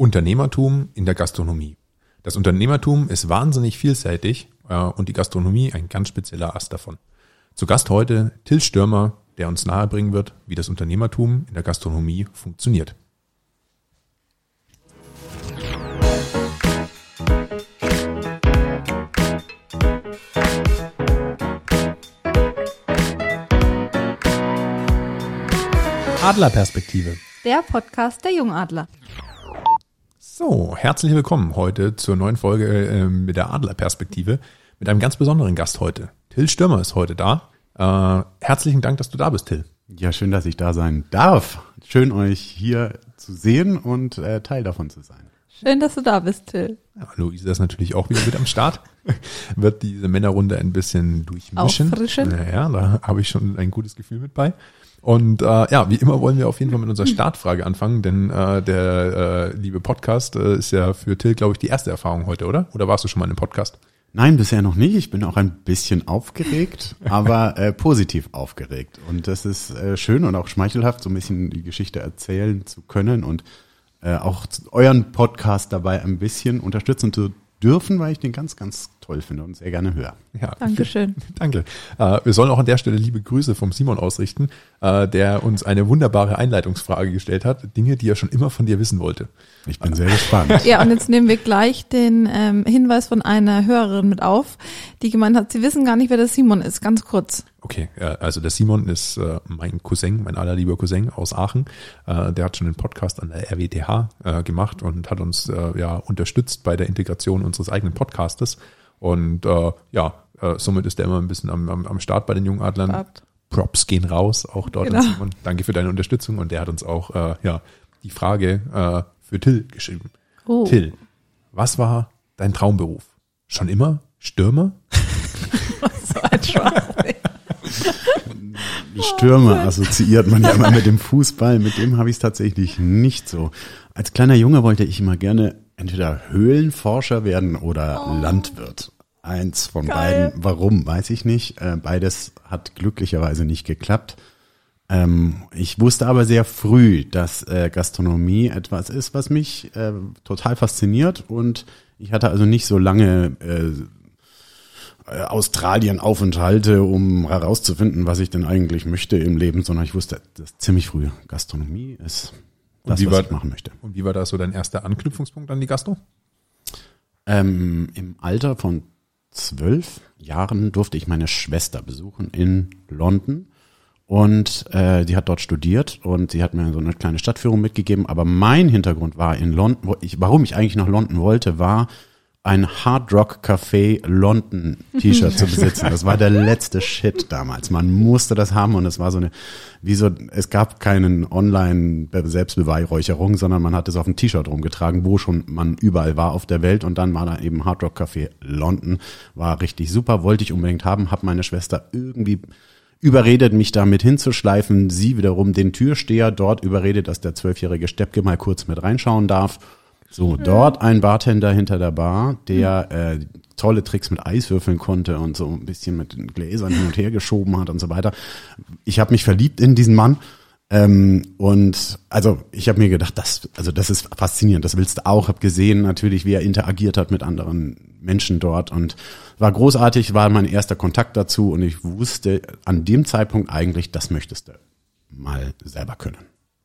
Unternehmertum in der Gastronomie. Das Unternehmertum ist wahnsinnig vielseitig äh, und die Gastronomie ein ganz spezieller Ast davon. Zu Gast heute Till Stürmer, der uns nahebringen wird, wie das Unternehmertum in der Gastronomie funktioniert. Adlerperspektive. Der Podcast der Jungadler. So, herzlich willkommen heute zur neuen Folge äh, mit der Adlerperspektive mit einem ganz besonderen Gast heute. Till Stürmer ist heute da. Äh, herzlichen Dank, dass du da bist, Till. Ja, schön, dass ich da sein darf. Schön, euch hier zu sehen und äh, Teil davon zu sein. Schön, dass du da bist, Till. Ja, Luise ist natürlich auch wieder mit am Start. Wird diese Männerrunde ein bisschen durchmischen. Auffrischen. Naja, da habe ich schon ein gutes Gefühl mit bei. Und äh, ja, wie immer wollen wir auf jeden Fall mit unserer Startfrage anfangen, denn äh, der äh, liebe Podcast äh, ist ja für Till, glaube ich, die erste Erfahrung heute, oder? Oder warst du schon mal in einem Podcast? Nein, bisher noch nicht. Ich bin auch ein bisschen aufgeregt, aber äh, positiv aufgeregt. Und das ist äh, schön und auch schmeichelhaft, so ein bisschen die Geschichte erzählen zu können und äh, auch euren Podcast dabei ein bisschen unterstützen zu dürfen, weil ich den ganz, ganz toll finde und sehr gerne höre. Ja, Dankeschön. Danke. Äh, wir sollen auch an der Stelle liebe Grüße vom Simon ausrichten, äh, der uns eine wunderbare Einleitungsfrage gestellt hat. Dinge, die er schon immer von dir wissen wollte. Ich bin sehr gespannt. Ja, und jetzt nehmen wir gleich den ähm, Hinweis von einer Hörerin mit auf, die gemeint hat, sie wissen gar nicht, wer der Simon ist. Ganz kurz. Okay, also der Simon ist äh, mein Cousin, mein allerlieber Cousin aus Aachen. Äh, der hat schon einen Podcast an der RWTH äh, gemacht und hat uns ja unterstützt bei der Integration unseres eigenen Podcastes. Und ja, somit ist er immer ein bisschen am, am, am Start bei den Jungadlern. Gehabt. Props gehen raus, auch dort Genau. an Simon. Danke für deine Unterstützung. Und der hat uns auch ja die Frage für Till geschrieben. Oh. Till, was war dein Traumberuf? Schon immer Stürmer? So ein Spaß. Stürmer assoziiert man ja immer mit dem Fußball. Mit dem habe ich es tatsächlich nicht so. Als kleiner Junge wollte ich immer gerne entweder Höhlenforscher werden oder Landwirt. Eins von Geil. beiden. Warum, weiß ich nicht. Äh, Beides hat glücklicherweise nicht geklappt. Ähm, ich wusste aber sehr früh, dass äh, Gastronomie etwas ist, was mich äh, total fasziniert. Und ich hatte also nicht so lange Australien-Aufenthalte, um herauszufinden, was ich denn eigentlich möchte im Leben, sondern ich wusste das ziemlich früh. Gastronomie ist Und das, wie was war- ich machen möchte. Und wie war da so dein erster Anknüpfungspunkt an die Gastro? Ähm, Im Alter von zwölf Jahren durfte ich meine Schwester besuchen in London. Und äh, die hat dort studiert und sie hat mir so eine kleine Stadtführung mitgegeben. Aber mein Hintergrund war in London, ich, warum ich eigentlich nach London wollte, war ein Hard Rock Café London T-Shirt zu besitzen. Das war der letzte Shit damals. Man musste das haben und es war so eine, wie so, es gab keinen Online Selbstbeweihräucherung, sondern man hat es auf dem T-Shirt rumgetragen, wo schon man überall war auf der Welt und dann war da eben Hard Rock Café London, war richtig super, wollte ich unbedingt haben, habe meine Schwester irgendwie überredet, mich damit hinzuschleifen, sie wiederum den Türsteher dort überredet, dass der zwölfjährige Steppke mal kurz mit reinschauen darf. So, dort ein Bartender hinter der Bar, der äh, tolle Tricks mit Eiswürfeln konnte und so ein bisschen mit den Gläsern hin und her geschoben hat und so weiter. Ich habe mich verliebt in diesen Mann. Ähm, und also ich habe mir gedacht, das, also das ist faszinierend, das willst du auch. Hab gesehen natürlich, wie er interagiert hat mit anderen Menschen dort und war großartig, war mein erster Kontakt dazu und ich wusste an dem Zeitpunkt eigentlich, das möchtest du mal selber können.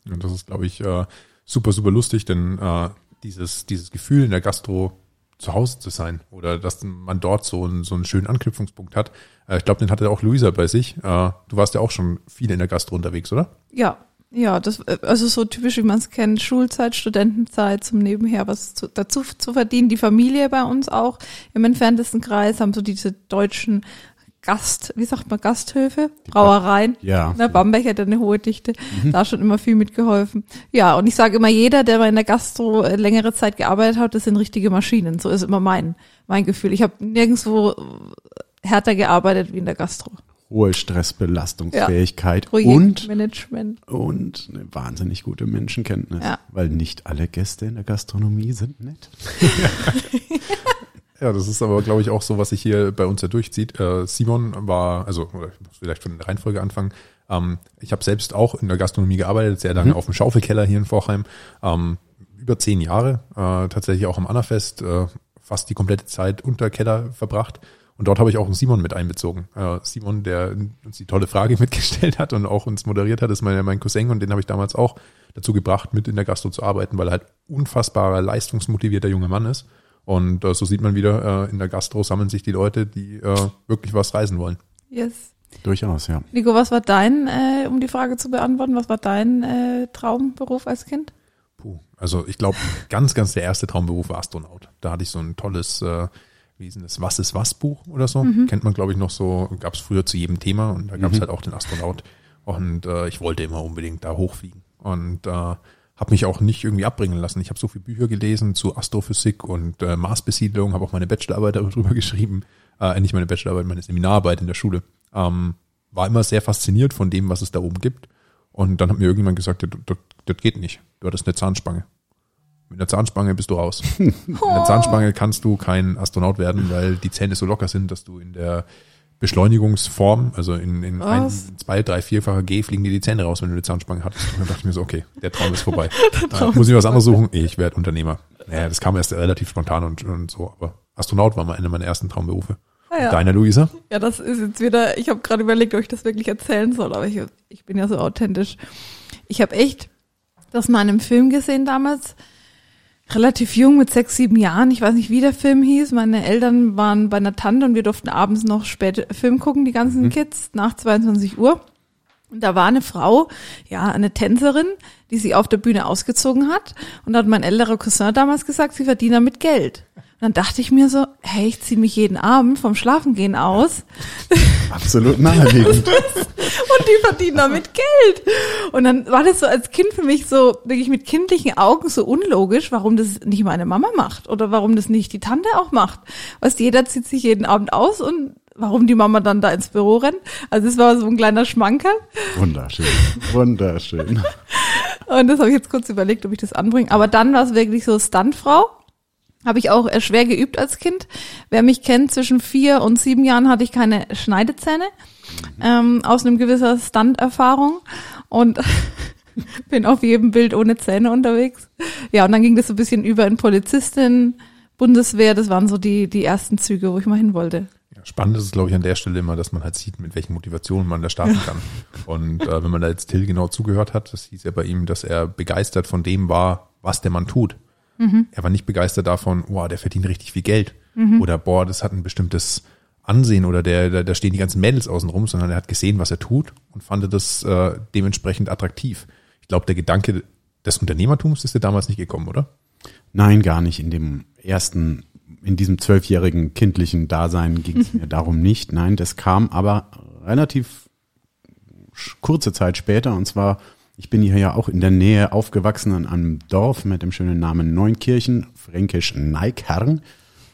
Und das ist, glaube ich, äh, super, super lustig, denn äh, dieses, dieses Gefühl in der Gastro zu Hause zu sein oder dass man dort so einen, so einen schönen Anknüpfungspunkt hat. Äh, ich glaube, den hatte auch Luisa bei sich. Äh, du warst ja auch schon viel in der Gastro unterwegs, oder? Ja, ja, das äh, also so typisch, wie man es kennt, Schulzeit, Studentenzeit zum Nebenher was zu, dazu zu verdienen. Die Familie bei uns auch im entferntesten Kreis haben so diese deutschen Gast, wie sagt man, Gasthöfe, Brauereien. Ja. Ne, Bamberg hat ja eine hohe Dichte, da schon immer viel mitgeholfen. Ja, und ich sage immer, jeder, der mal in der Gastro längere Zeit gearbeitet hat, das sind richtige Maschinen. So ist immer mein, mein Gefühl. Ich habe nirgendwo härter gearbeitet wie in der Gastro. Hohe Stressbelastungsfähigkeit und, Projektmanagement. und eine wahnsinnig gute Menschenkenntnis, Ja. weil nicht alle Gäste in der Gastronomie sind nett. Ja, das ist aber, glaube ich, auch so, was sich hier bei uns ja durchzieht. Äh, Simon war, also oder ich muss vielleicht von der Reihenfolge anfangen. Ähm, ich habe selbst auch in der Gastronomie gearbeitet, sehr lange auf dem Schaufelkeller hier in Vorheim. Ähm, über zehn Jahre, äh, tatsächlich auch am Annafest, äh, fast die komplette Zeit unter Keller verbracht. Und dort habe ich auch einen Simon mit einbezogen. Äh, Simon, der uns die tolle Frage mitgestellt hat und auch uns moderiert hat, ist mein, mein Cousin und den habe ich damals auch dazu gebracht, mit in der Gastro zu arbeiten, weil er halt unfassbarer, leistungsmotivierter junger Mann ist. Und äh, so sieht man wieder, äh, in der Gastro sammeln sich die Leute, die äh, wirklich was reisen wollen. Yes. Durchaus, ja. Nico, was war dein, äh, um die Frage zu beantworten, was war dein äh, Traumberuf als Kind? Puh, also ich glaube, ganz, ganz der erste Traumberuf war Astronaut. Da hatte ich so ein tolles, äh, wie ist denn das, Was ist was Buch oder so. Kennt man, glaube ich, noch so, gab es früher zu jedem Thema und da gab es halt auch den Astronaut. Und äh, ich wollte immer unbedingt da hochfliegen. Und äh, habe mich auch nicht irgendwie abbringen lassen. Ich habe so viele Bücher gelesen zu Astrophysik und äh, Marsbesiedlung, habe auch meine Bachelorarbeit darüber geschrieben. Äh, nicht meine Bachelorarbeit, meine Seminararbeit in der Schule. Ähm, war immer sehr fasziniert von dem, was es da oben gibt. Und dann hat mir irgendjemand gesagt, das, das, das geht nicht. Du hattest eine Zahnspange. Mit einer Zahnspange bist du raus. Mit einer Zahnspange kannst du kein Astronaut werden, weil die Zähne so locker sind, dass du in der Beschleunigungsform, also in, in ein, Was? zwei, drei, vierfacher G fliegen dir die Zähne raus, wenn du eine Zahnspange hattest. Und dann dachte ich mir so, okay, der Traum ist vorbei. Äh, muss ich was anderes suchen? Ich werde Unternehmer. Naja, das kam erst relativ spontan und, und so, aber Astronaut war mal einer meiner ersten Traumberufe. Ah, ja. Deiner, Luisa? Ja, das ist jetzt wieder, ich habe gerade überlegt, ob ich das wirklich erzählen soll, aber ich, ich bin ja so authentisch. Ich habe echt das mal in einem Film gesehen damals, relativ jung, mit sechs, sieben Jahren. Ich weiß nicht, wie der Film hieß. Meine Eltern waren bei einer Tante und wir durften abends noch spät Film gucken, die ganzen Kids, nach 22 Uhr. Und da war eine Frau, ja, eine Tänzerin, die sich auf der Bühne ausgezogen hat. Und da hat mein älterer Cousin damals gesagt, sie verdient damit Geld. Dann dachte ich mir so, hey, ich ziehe mich jeden Abend vom Schlafengehen aus Absolut naheliegend. und die verdienen damit Geld. Und dann war das so als Kind für mich so wirklich mit kindlichen Augen so unlogisch, warum das nicht meine Mama macht oder warum das nicht die Tante auch macht. Was jeder zieht sich jeden Abend aus und warum die Mama dann da ins Büro rennt. Also es war so ein kleiner Schmankerl. Wunderschön. Wunderschön. Und das habe ich jetzt kurz überlegt, ob ich das anbringe. Aber dann war es wirklich so Stuntfrau. Habe ich auch äh, schwer geübt als Kind. Wer mich kennt, zwischen vier und sieben Jahren hatte ich keine Schneidezähne. Ähm, aus einem gewisser Stunt-Erfahrung. Und bin auf jedem Bild ohne Zähne unterwegs. Ja, und dann ging das so ein bisschen über in Polizistin, Bundeswehr. Das waren so die, die ersten Züge, wo ich mal hin wollte. Spannend ist es, glaube ich, an der Stelle immer, dass man halt sieht, mit welchen Motivationen man da starten kann. Und äh, wenn man da jetzt Till genau zugehört hat, das hieß ja bei ihm, dass er begeistert von dem war, was der Mann tut. Er war nicht begeistert davon, wow, der verdient richtig viel Geld. Oder boah, das hat ein bestimmtes Ansehen oder der, da, da stehen die ganzen Mädels außen rum, sondern er hat gesehen, was er tut und fand das äh, dementsprechend attraktiv. Ich glaube, der Gedanke des Unternehmertums ist dir damals nicht gekommen, oder? Nein, gar nicht. In dem ersten, in diesem zwölfjährigen kindlichen Dasein ging es mir darum nicht. Nein, das kam aber relativ kurze Zeit später. Und zwar, ich bin hier ja auch in der Nähe aufgewachsen an einem Dorf mit dem schönen Namen Neunkirchen, fränkisch Neikern.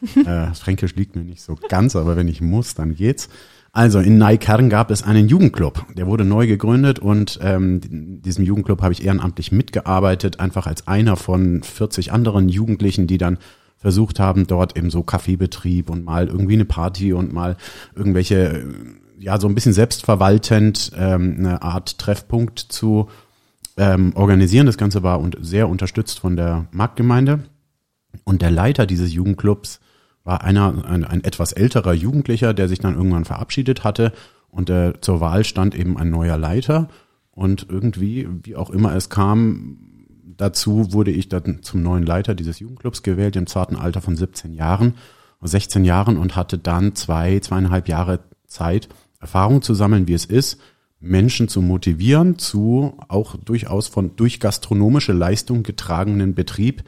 äh, Fränkisch liegt mir nicht so ganz, aber wenn ich muss, dann geht's. Also in Neikern gab es einen Jugendclub, der wurde neu gegründet und ähm, in diesem Jugendclub habe ich ehrenamtlich mitgearbeitet, einfach als einer von 40 anderen Jugendlichen, die dann versucht haben, dort eben so Kaffeebetrieb und mal irgendwie eine Party und mal irgendwelche, ja, so ein bisschen selbstverwaltend ähm, eine Art Treffpunkt zu ähm, organisieren. Das Ganze war und sehr unterstützt von der Marktgemeinde. Und der Leiter dieses Jugendclubs war einer, ein, ein etwas älterer Jugendlicher, der sich dann irgendwann verabschiedet hatte. Und äh, zur Wahl stand eben ein neuer Leiter. Und irgendwie, wie auch immer es kam, dazu wurde ich dann zum neuen Leiter dieses Jugendclubs gewählt, im zarten Alter von 17 Jahren, 16 Jahren und hatte dann zwei, zweieinhalb Jahre Zeit, Erfahrung zu sammeln, wie es ist, Menschen zu motivieren zu auch durchaus von durch gastronomische Leistung getragenen Betrieb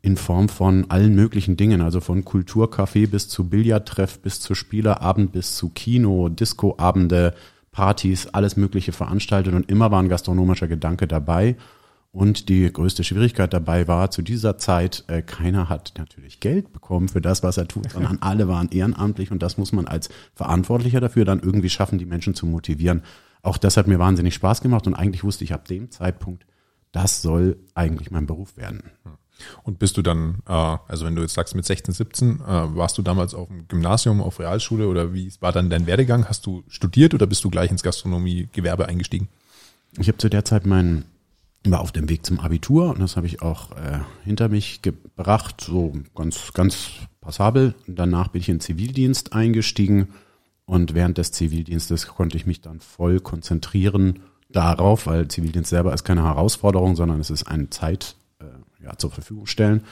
in Form von allen möglichen Dingen, also von Kulturcafé bis zu Billardtreff, bis zu Spielerabend, bis zu Kino, Discoabende, Partys, alles mögliche veranstaltet und immer war ein gastronomischer Gedanke dabei. Und die größte Schwierigkeit dabei war zu dieser Zeit, äh, keiner hat natürlich Geld bekommen für das, was er tut, sondern alle waren ehrenamtlich und das muss man als Verantwortlicher dafür dann irgendwie schaffen, die Menschen zu motivieren. Auch das hat mir wahnsinnig Spaß gemacht und eigentlich wusste ich ab dem Zeitpunkt, das soll eigentlich mein Beruf werden. Und bist du dann, äh, also wenn du jetzt sagst mit 16, 17, äh, warst du damals auf dem Gymnasium, auf Realschule oder wie war dann dein Werdegang? Hast du studiert oder bist du gleich ins Gastronomie-Gewerbe eingestiegen? Ich habe zu der Zeit mein war auf dem Weg zum Abitur und das habe ich auch äh, hinter mich gebracht, so ganz, ganz passabel. Danach bin ich in den Zivildienst eingestiegen und während des Zivildienstes konnte ich mich dann voll konzentrieren darauf, weil Zivildienst selber ist keine Herausforderung, sondern es ist eine Zeit äh, ja, zur Verfügung stellen.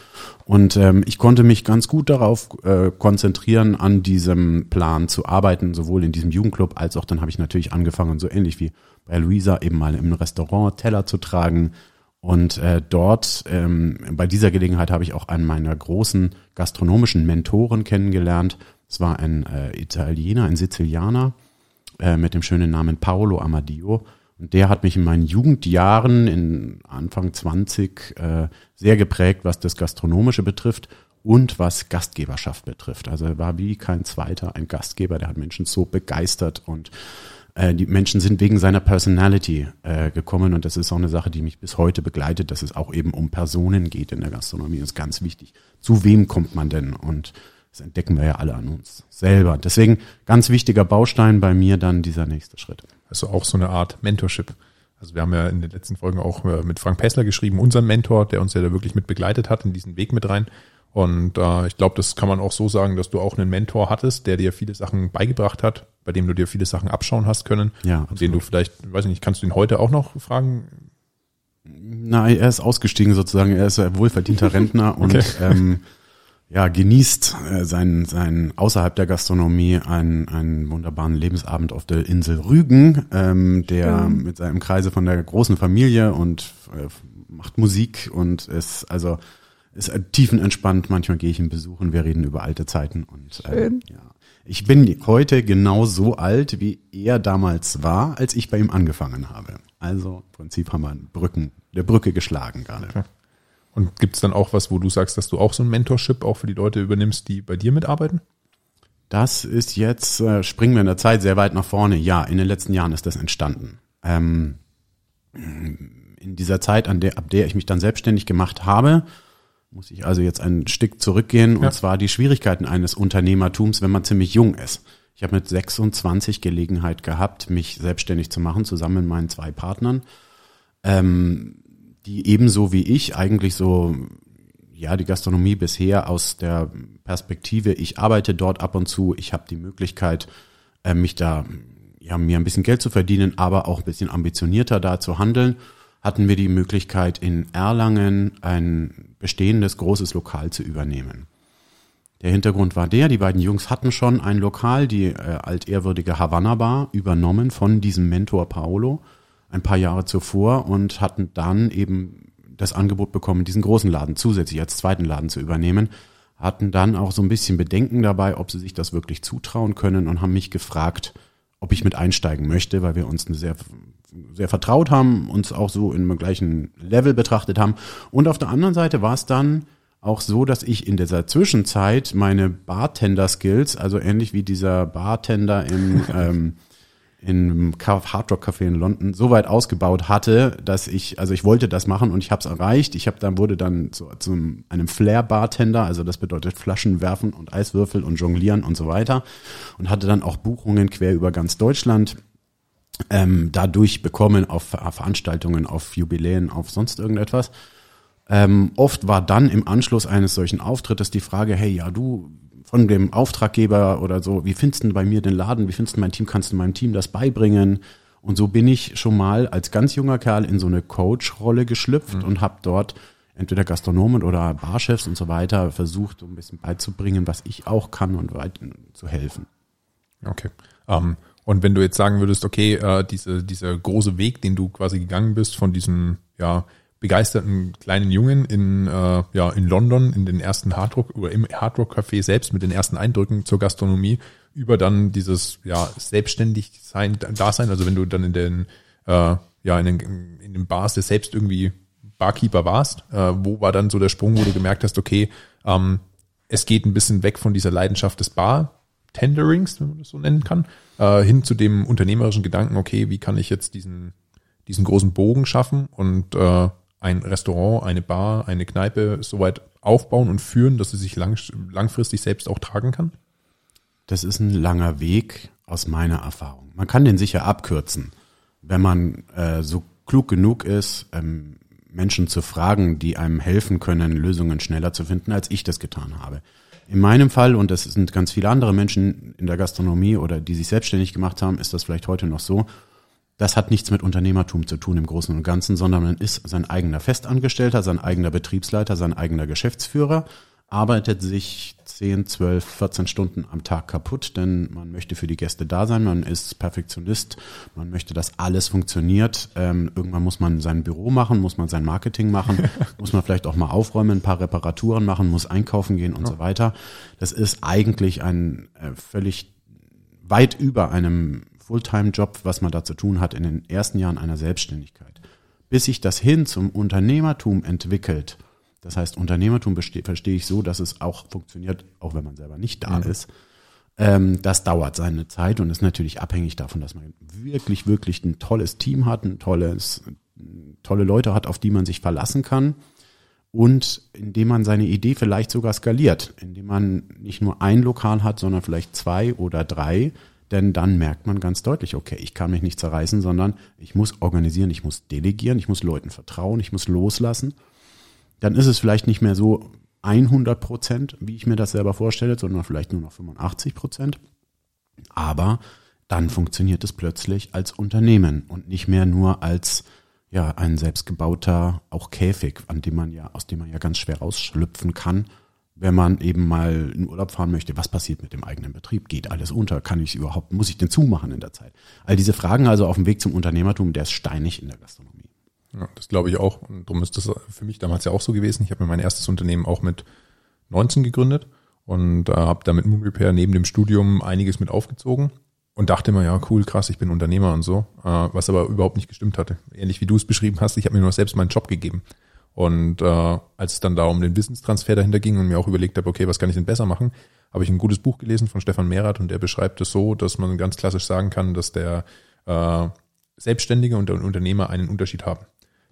Und ähm, ich konnte mich ganz gut darauf äh, konzentrieren, an diesem Plan zu arbeiten, sowohl in diesem Jugendclub als auch dann habe ich natürlich angefangen, so ähnlich wie bei Luisa eben mal im Restaurant Teller zu tragen. Und äh, dort, ähm, bei dieser Gelegenheit habe ich auch einen meiner großen gastronomischen Mentoren kennengelernt. Es war ein äh, Italiener, ein Sizilianer äh, mit dem schönen Namen Paolo Amadio. Und der hat mich in meinen Jugendjahren, in Anfang 20, äh, sehr geprägt, was das Gastronomische betrifft und was Gastgeberschaft betrifft. Also er war wie kein zweiter ein Gastgeber, der hat Menschen so begeistert und äh, die Menschen sind wegen seiner Personality äh, gekommen und das ist auch eine Sache, die mich bis heute begleitet, dass es auch eben um Personen geht in der Gastronomie. Das ist ganz wichtig. Zu wem kommt man denn? Und das entdecken wir ja alle an uns selber. Deswegen ganz wichtiger Baustein bei mir dann dieser nächste Schritt. Also auch so eine Art Mentorship. Also wir haben ja in den letzten Folgen auch äh, mit Frank Pessler geschrieben, unser Mentor, der uns ja da wirklich mit begleitet hat in diesen Weg mit rein. Und äh, ich glaube, das kann man auch so sagen, dass du auch einen Mentor hattest, der dir viele Sachen beigebracht hat, bei dem du dir viele Sachen abschauen hast können. Ja. Und den du vielleicht, weiß ich nicht, kannst du ihn heute auch noch fragen? Nein, er ist ausgestiegen sozusagen. Er ist ein wohlverdienter Rentner und Okay. ähm, ja, genießt äh, seinen, seinen außerhalb der Gastronomie einen, einen wunderbaren Lebensabend auf der Insel Rügen, ähm, der Schön. mit seinem Kreise von der großen Familie und äh, macht Musik und ist also ist äh, tiefenentspannt. Manchmal gehe ich ihn besuchen, wir reden über alte Zeiten und äh, Schön. ja. Ich bin heute genau so alt, wie er damals war, als ich bei ihm angefangen habe. Also im Prinzip haben wir Brücken, der Brücke geschlagen gerade. Und gibt es dann auch was, wo du sagst, dass du auch so ein Mentorship auch für die Leute übernimmst, die bei dir mitarbeiten? Das ist jetzt, äh, springen wir in der Zeit sehr weit nach vorne. Ja, in den letzten Jahren ist das entstanden. Ähm, in dieser Zeit, an der, ab der ich mich dann selbstständig gemacht habe, muss ich also jetzt ein Stück zurückgehen, und Ja. zwar die Schwierigkeiten eines Unternehmertums, wenn man ziemlich jung ist. Ich habe mit 26 Gelegenheit gehabt, mich selbstständig zu machen, zusammen mit meinen zwei Partnern, ähm, die ebenso wie ich eigentlich so, ja, die Gastronomie bisher aus der Perspektive, ich arbeite dort ab und zu, ich habe die Möglichkeit, äh, mich da, ja, mir ein bisschen Geld zu verdienen, aber auch ein bisschen ambitionierter da zu handeln, hatten wir die Möglichkeit, in Erlangen ein bestehendes großes Lokal zu übernehmen. Der Hintergrund war der, die beiden Jungs hatten schon ein Lokal, die äh, altehrwürdige Havanna Bar, übernommen von diesem Mentor Paolo ein paar Jahre zuvor und hatten dann eben das Angebot bekommen, diesen großen Laden zusätzlich als zweiten Laden zu übernehmen, hatten dann auch so ein bisschen Bedenken dabei, ob sie sich das wirklich zutrauen können und haben mich gefragt, ob ich mit einsteigen möchte, weil wir uns eine sehr sehr vertraut haben, uns auch so im gleichen Level betrachtet haben. Und auf der anderen Seite war es dann auch so, dass ich in dieser Zwischenzeit meine Bartender-Skills, also ähnlich wie dieser Bartender im, ähm, im Ca- Hard Rock Café in London so weit ausgebaut hatte, dass ich, also ich wollte das machen und ich habe es erreicht. Ich habe dann wurde dann zu, zu einem Flair Bartender, also das bedeutet Flaschen werfen und Eiswürfel und jonglieren und so weiter und hatte dann auch Buchungen quer über ganz Deutschland ähm, dadurch bekommen auf Ver- Veranstaltungen, auf Jubiläen, auf sonst irgendetwas. Ähm, oft war dann im Anschluss eines solchen Auftrittes die Frage, hey, ja, du von dem Auftraggeber oder so, wie findest du bei mir den Laden, wie findest du mein Team, kannst du meinem Team das beibringen? Und so bin ich schon mal als ganz junger Kerl in so eine Coach-Rolle geschlüpft und habe dort entweder Gastronomen oder Barchefs und so weiter versucht, so ein bisschen beizubringen, was ich auch kann und weit zu helfen. Okay. Ähm, und wenn du jetzt sagen würdest, okay, äh, diese, dieser große Weg, den du quasi gegangen bist von diesem ja, begeisterten kleinen Jungen in, äh, ja, in London, in den ersten Hardrock oder im Hardrock Café selbst mit den ersten Eindrücken zur Gastronomie, über dann dieses ja, selbstständig sein, Dasein, also wenn du dann in den, äh, ja, in den, in den Bars der selbst irgendwie Barkeeper warst, äh, wo war dann so der Sprung, wo du gemerkt hast, okay, ähm, es geht ein bisschen weg von dieser Leidenschaft des Bartenderings, wenn man das so nennen kann, äh, hin zu dem unternehmerischen Gedanken, okay, wie kann ich jetzt diesen, diesen großen Bogen schaffen? Und äh, ein Restaurant, eine Bar, eine Kneipe soweit aufbauen und führen, dass sie sich lang, langfristig selbst auch tragen kann? Das ist ein langer Weg aus meiner Erfahrung. Man kann den sicher abkürzen, wenn man äh, so klug genug ist, ähm, Menschen zu fragen, die einem helfen können, Lösungen schneller zu finden, als ich das getan habe. In meinem Fall, und das sind ganz viele andere Menschen in der Gastronomie oder die sich selbstständig gemacht haben, ist das vielleicht heute noch so, das hat nichts mit Unternehmertum zu tun im Großen und Ganzen, sondern man ist sein eigener Festangestellter, sein eigener Betriebsleiter, sein eigener Geschäftsführer, arbeitet sich 10, 12, 14 Stunden am Tag kaputt, denn man möchte für die Gäste da sein, man ist Perfektionist, man möchte, dass alles funktioniert. Ähm, irgendwann muss man sein Büro machen, muss man sein Marketing machen, muss man vielleicht auch mal aufräumen, ein paar Reparaturen machen, muss einkaufen gehen und ja. so weiter. Das ist eigentlich ein äh, völlig weit über einem Fulltime-Job, was man da zu tun hat in den ersten Jahren einer Selbstständigkeit. Bis sich das hin zum Unternehmertum entwickelt, das heißt, Unternehmertum verstehe ich so, dass es auch funktioniert, auch wenn man selber nicht da mhm. ist. Ähm, das dauert seine Zeit und ist natürlich abhängig davon, dass man wirklich, wirklich ein tolles Team hat, ein tolles, tolle Leute hat, auf die man sich verlassen kann. Und indem man seine Idee vielleicht sogar skaliert, indem man nicht nur ein Lokal hat, sondern vielleicht zwei oder drei, denn dann merkt man ganz deutlich, okay, ich kann mich nicht zerreißen, sondern ich muss organisieren, ich muss delegieren, ich muss Leuten vertrauen, ich muss loslassen. Dann ist es vielleicht nicht mehr so 100 Prozent, wie ich mir das selber vorstelle, sondern vielleicht nur noch 85 Prozent. Aber dann funktioniert es plötzlich als Unternehmen und nicht mehr nur als ja ein selbstgebauter auch Käfig, an dem man ja aus dem man ja ganz schwer rausschlüpfen kann, wenn man eben mal in Urlaub fahren möchte, was passiert mit dem eigenen Betrieb? Geht alles unter? Kann ich überhaupt, muss ich den zumachen in der Zeit? All diese Fragen also auf dem Weg zum Unternehmertum, der ist steinig in der Gastronomie. Ja, das glaube ich auch. Und darum ist das für mich damals ja auch so gewesen. Ich habe mir mein erstes Unternehmen auch mit 19 gegründet und äh, habe da mit Moon Repair neben dem Studium einiges mit aufgezogen und dachte immer, ja, cool, krass, ich bin Unternehmer und so, äh, was aber überhaupt nicht gestimmt hatte. Ähnlich wie du es beschrieben hast, ich habe mir nur selbst meinen Job gegeben. Und äh, als es dann da um den Wissenstransfer dahinter ging und mir auch überlegt habe, okay, was kann ich denn besser machen, habe ich ein gutes Buch gelesen von Stefan Mehrath und der beschreibt es so, dass man ganz klassisch sagen kann, dass der äh, Selbstständige und der Unternehmer einen Unterschied haben.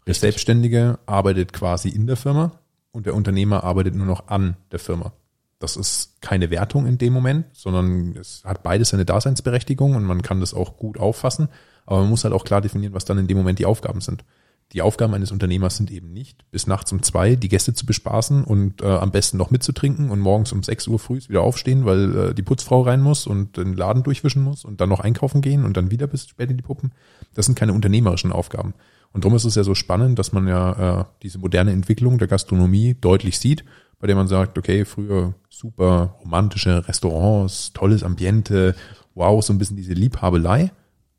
Der Selbstständige arbeitet quasi in der Firma und der Unternehmer arbeitet nur noch an der Firma. Das ist keine Wertung in dem Moment, sondern es hat beides seine Daseinsberechtigung und man kann das auch gut auffassen. Aber man muss halt auch klar definieren, was dann in dem Moment die Aufgaben sind die Aufgaben eines Unternehmers sind eben nicht, bis nachts um zwei die Gäste zu bespaßen und äh, am besten noch mitzutrinken und morgens um sechs Uhr früh wieder aufstehen, weil äh, die Putzfrau rein muss und den Laden durchwischen muss und dann noch einkaufen gehen und dann wieder bis spät in die Puppen. Das sind keine unternehmerischen Aufgaben. Und darum ist es ja so spannend, dass man ja äh, diese moderne Entwicklung der Gastronomie deutlich sieht, bei der man sagt, okay, früher super romantische Restaurants, tolles Ambiente, wow, so ein bisschen diese Liebhabelei.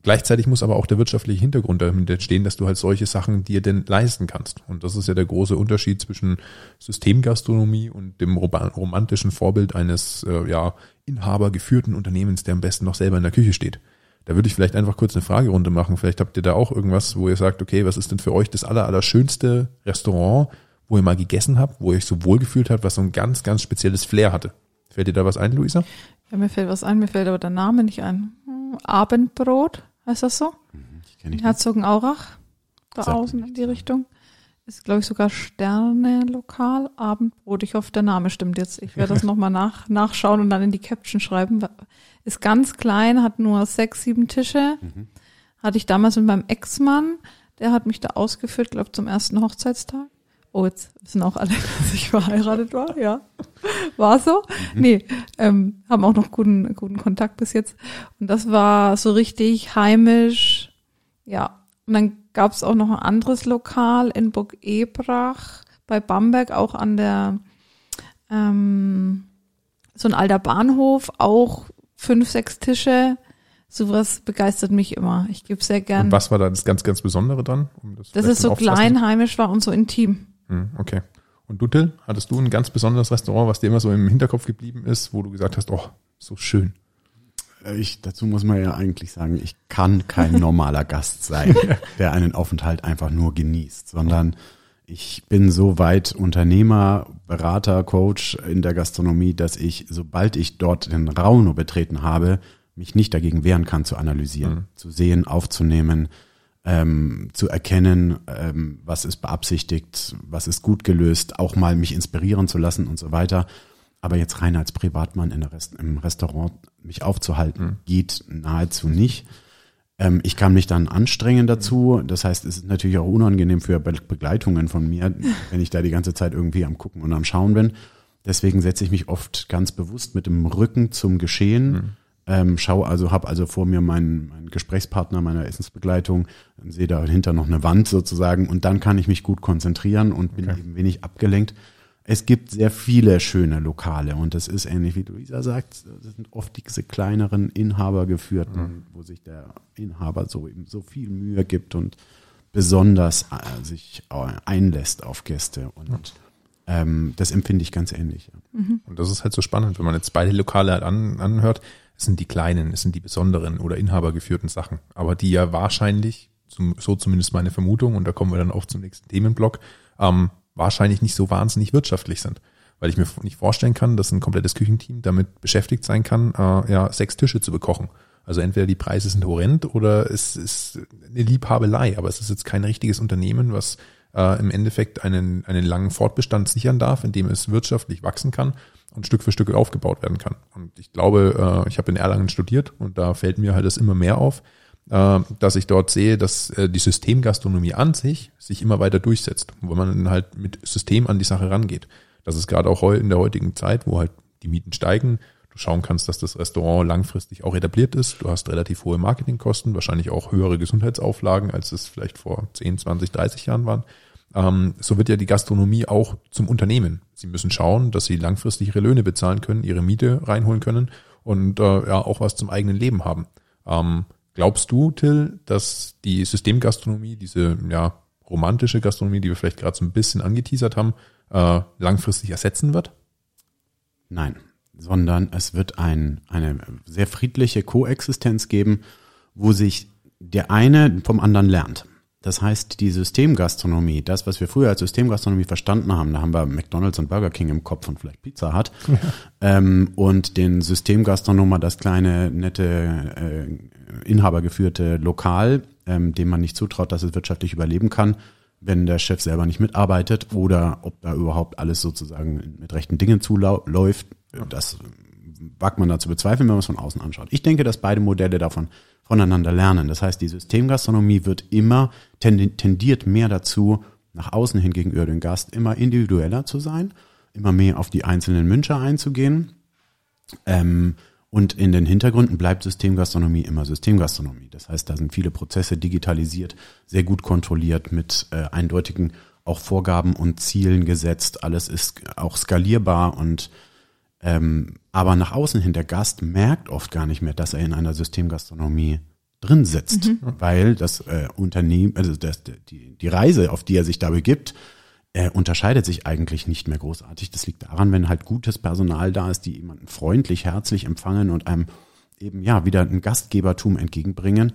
Gleichzeitig muss aber auch der wirtschaftliche Hintergrund dahinter stehen, dass du halt solche Sachen dir denn leisten kannst. Und das ist ja der große Unterschied zwischen Systemgastronomie und dem romantischen Vorbild eines äh, ja, inhabergeführten Unternehmens, der am besten noch selber in der Küche steht. Da würde ich vielleicht einfach kurz eine Fragerunde machen. Vielleicht habt ihr da auch irgendwas, wo ihr sagt, okay, was ist denn für euch das aller, aller schönste Restaurant, wo ihr mal gegessen habt, wo ihr euch so wohl gefühlt habt, was so ein ganz, ganz spezielles Flair hatte? Fällt dir da was ein, Luisa? Ja, mir fällt was ein, mir fällt aber der Name nicht ein. Abendbrot Heißt das so? Mhm, ich kenne nicht. Herzogenaurach, da Sagt außen in die Richtung. Ist, glaube ich, sogar Sterne-Lokal, Abendbrot. Ich hoffe, der Name stimmt jetzt. Ich werde das nochmal nach, nachschauen und dann in die Caption schreiben. Ist ganz klein, hat nur sechs, sieben Tische. Mhm. Hatte ich damals mit meinem Ex-Mann. Der hat mich da ausgeführt, glaube zum ersten Hochzeitstag. Oh, jetzt wissen auch alle, dass ich verheiratet war, ja. War so. Mhm. Nee, ähm, haben auch noch guten, guten Kontakt bis jetzt. Und das war so richtig heimisch, ja. Und dann gab es auch noch ein anderes Lokal in Burg Ebrach bei Bamberg, auch an der, ähm, so ein alter Bahnhof, auch fünf, sechs Tische. Sowas begeistert mich immer. Ich gebe sehr gern. Und was war da das ganz, ganz Besondere dran? Um das dass es so klein, heimisch war und so intim. Hm, okay. Und du, Till, hattest du ein ganz besonderes Restaurant, was dir immer so im Hinterkopf geblieben ist, wo du gesagt hast, oh, so schön? Äh, ich, dazu muss man ja eigentlich sagen, ich kann kein normaler Gast sein, der einen Aufenthalt einfach nur genießt, sondern ich bin so weit Unternehmer, Berater, Coach in der Gastronomie, dass ich, sobald ich dort den Raum nur betreten habe, mich nicht dagegen wehren kann zu analysieren, mhm. zu sehen, aufzunehmen, ähm, zu erkennen, ähm, was ist beabsichtigt, was ist gut gelöst, auch mal mich inspirieren zu lassen und so weiter. Aber jetzt rein als Privatmann in der Rest, im Restaurant mich aufzuhalten, mhm. geht nahezu nicht. Ähm, ich kann mich dann anstrengen dazu. Das heißt, es ist natürlich auch unangenehm für Be Begleitungen von mir, wenn ich da die ganze Zeit irgendwie am Gucken und am Schauen bin. Deswegen setze ich mich oft ganz bewusst mit dem Rücken zum Geschehen. Mhm. Ähm, schau also, habe also vor mir meinen, meinen Gesprächspartner meiner Essensbegleitung, dann sehe dahinter noch eine Wand sozusagen und dann kann ich mich gut konzentrieren und bin Okay. eben wenig abgelenkt. Es gibt sehr viele schöne Lokale und das ist ähnlich wie Luisa sagt, das sind oft diese kleineren Inhabergeführten, wo sich der Inhaber so eben so viel Mühe gibt und besonders äh, sich äh, einlässt auf Gäste und ähm, das empfinde ich ganz ähnlich. Ja. Und das ist halt so spannend, wenn man jetzt beide Lokale halt an, anhört. Es sind die kleinen, es sind die besonderen oder inhabergeführten Sachen, aber die ja wahrscheinlich, so zumindest meine Vermutung, und da kommen wir dann auch zum nächsten Themenblock, ähm, wahrscheinlich nicht so wahnsinnig wirtschaftlich sind. Weil ich mir nicht vorstellen kann, dass ein komplettes Küchenteam damit beschäftigt sein kann, äh, ja, sechs Tische zu bekochen. Also entweder die Preise sind horrend oder es ist eine Liebhabelei, aber es ist jetzt kein richtiges Unternehmen, was äh, im Endeffekt einen, einen langen Fortbestand sichern darf, indem es wirtschaftlich wachsen kann und Stück für Stück aufgebaut werden kann. Und ich glaube, äh, ich habe in Erlangen studiert und da fällt mir halt das immer mehr auf, äh, dass ich dort sehe, dass äh, die Systemgastronomie an sich sich immer weiter durchsetzt, wo man halt mit System an die Sache rangeht. Das ist gerade auch in der heutigen Zeit, wo halt die Mieten steigen, du schauen kannst, dass das Restaurant langfristig auch etabliert ist. Du hast relativ hohe Marketingkosten, wahrscheinlich auch höhere Gesundheitsauflagen, als es vielleicht vor 10, 20, 30 Jahren waren. Ähm, so wird ja die Gastronomie auch zum Unternehmen. Sie müssen schauen, dass sie langfristig ihre Löhne bezahlen können, ihre Miete reinholen können und äh, ja auch was zum eigenen Leben haben. Ähm, glaubst du, Till, dass die Systemgastronomie, diese ja romantische Gastronomie, die wir vielleicht gerade so ein bisschen angeteasert haben, äh, langfristig ersetzen wird? Nein, sondern es wird ein, eine sehr friedliche Koexistenz geben, wo sich der eine vom anderen lernt. Das heißt, die Systemgastronomie, das, was wir früher als Systemgastronomie verstanden haben, da haben wir McDonalds und Burger King im Kopf und vielleicht Pizza hat, ähm, und den Systemgastronomer, das kleine, nette, äh, inhabergeführte Lokal, ähm, dem man nicht zutraut, dass es wirtschaftlich überleben kann, wenn der Chef selber nicht mitarbeitet oder ob da überhaupt alles sozusagen mit rechten Dingen zuläuft. Das wagt man da zu bezweifeln, wenn man es von außen anschaut. Ich denke, dass beide Modelle davon voneinander lernen. Das heißt, die Systemgastronomie wird immer, tendi- tendiert mehr dazu, nach außen hin gegenüber dem Gast immer individueller zu sein, immer mehr auf die einzelnen Wünsche einzugehen. Ähm, und in den Hintergründen bleibt Systemgastronomie immer Systemgastronomie. Das heißt, da sind viele Prozesse digitalisiert, sehr gut kontrolliert, mit äh, eindeutigen auch Vorgaben und Zielen gesetzt. Alles ist auch skalierbar und ähm, aber nach außen hin, der Gast merkt oft gar nicht mehr, dass er in einer Systemgastronomie drin sitzt, weil das äh, Unternehmen, also das, die, die Reise, auf die er sich da begibt, äh, unterscheidet sich eigentlich nicht mehr großartig. Das liegt daran, wenn halt gutes Personal da ist, die jemanden freundlich, herzlich empfangen und einem eben ja wieder ein Gastgebertum entgegenbringen.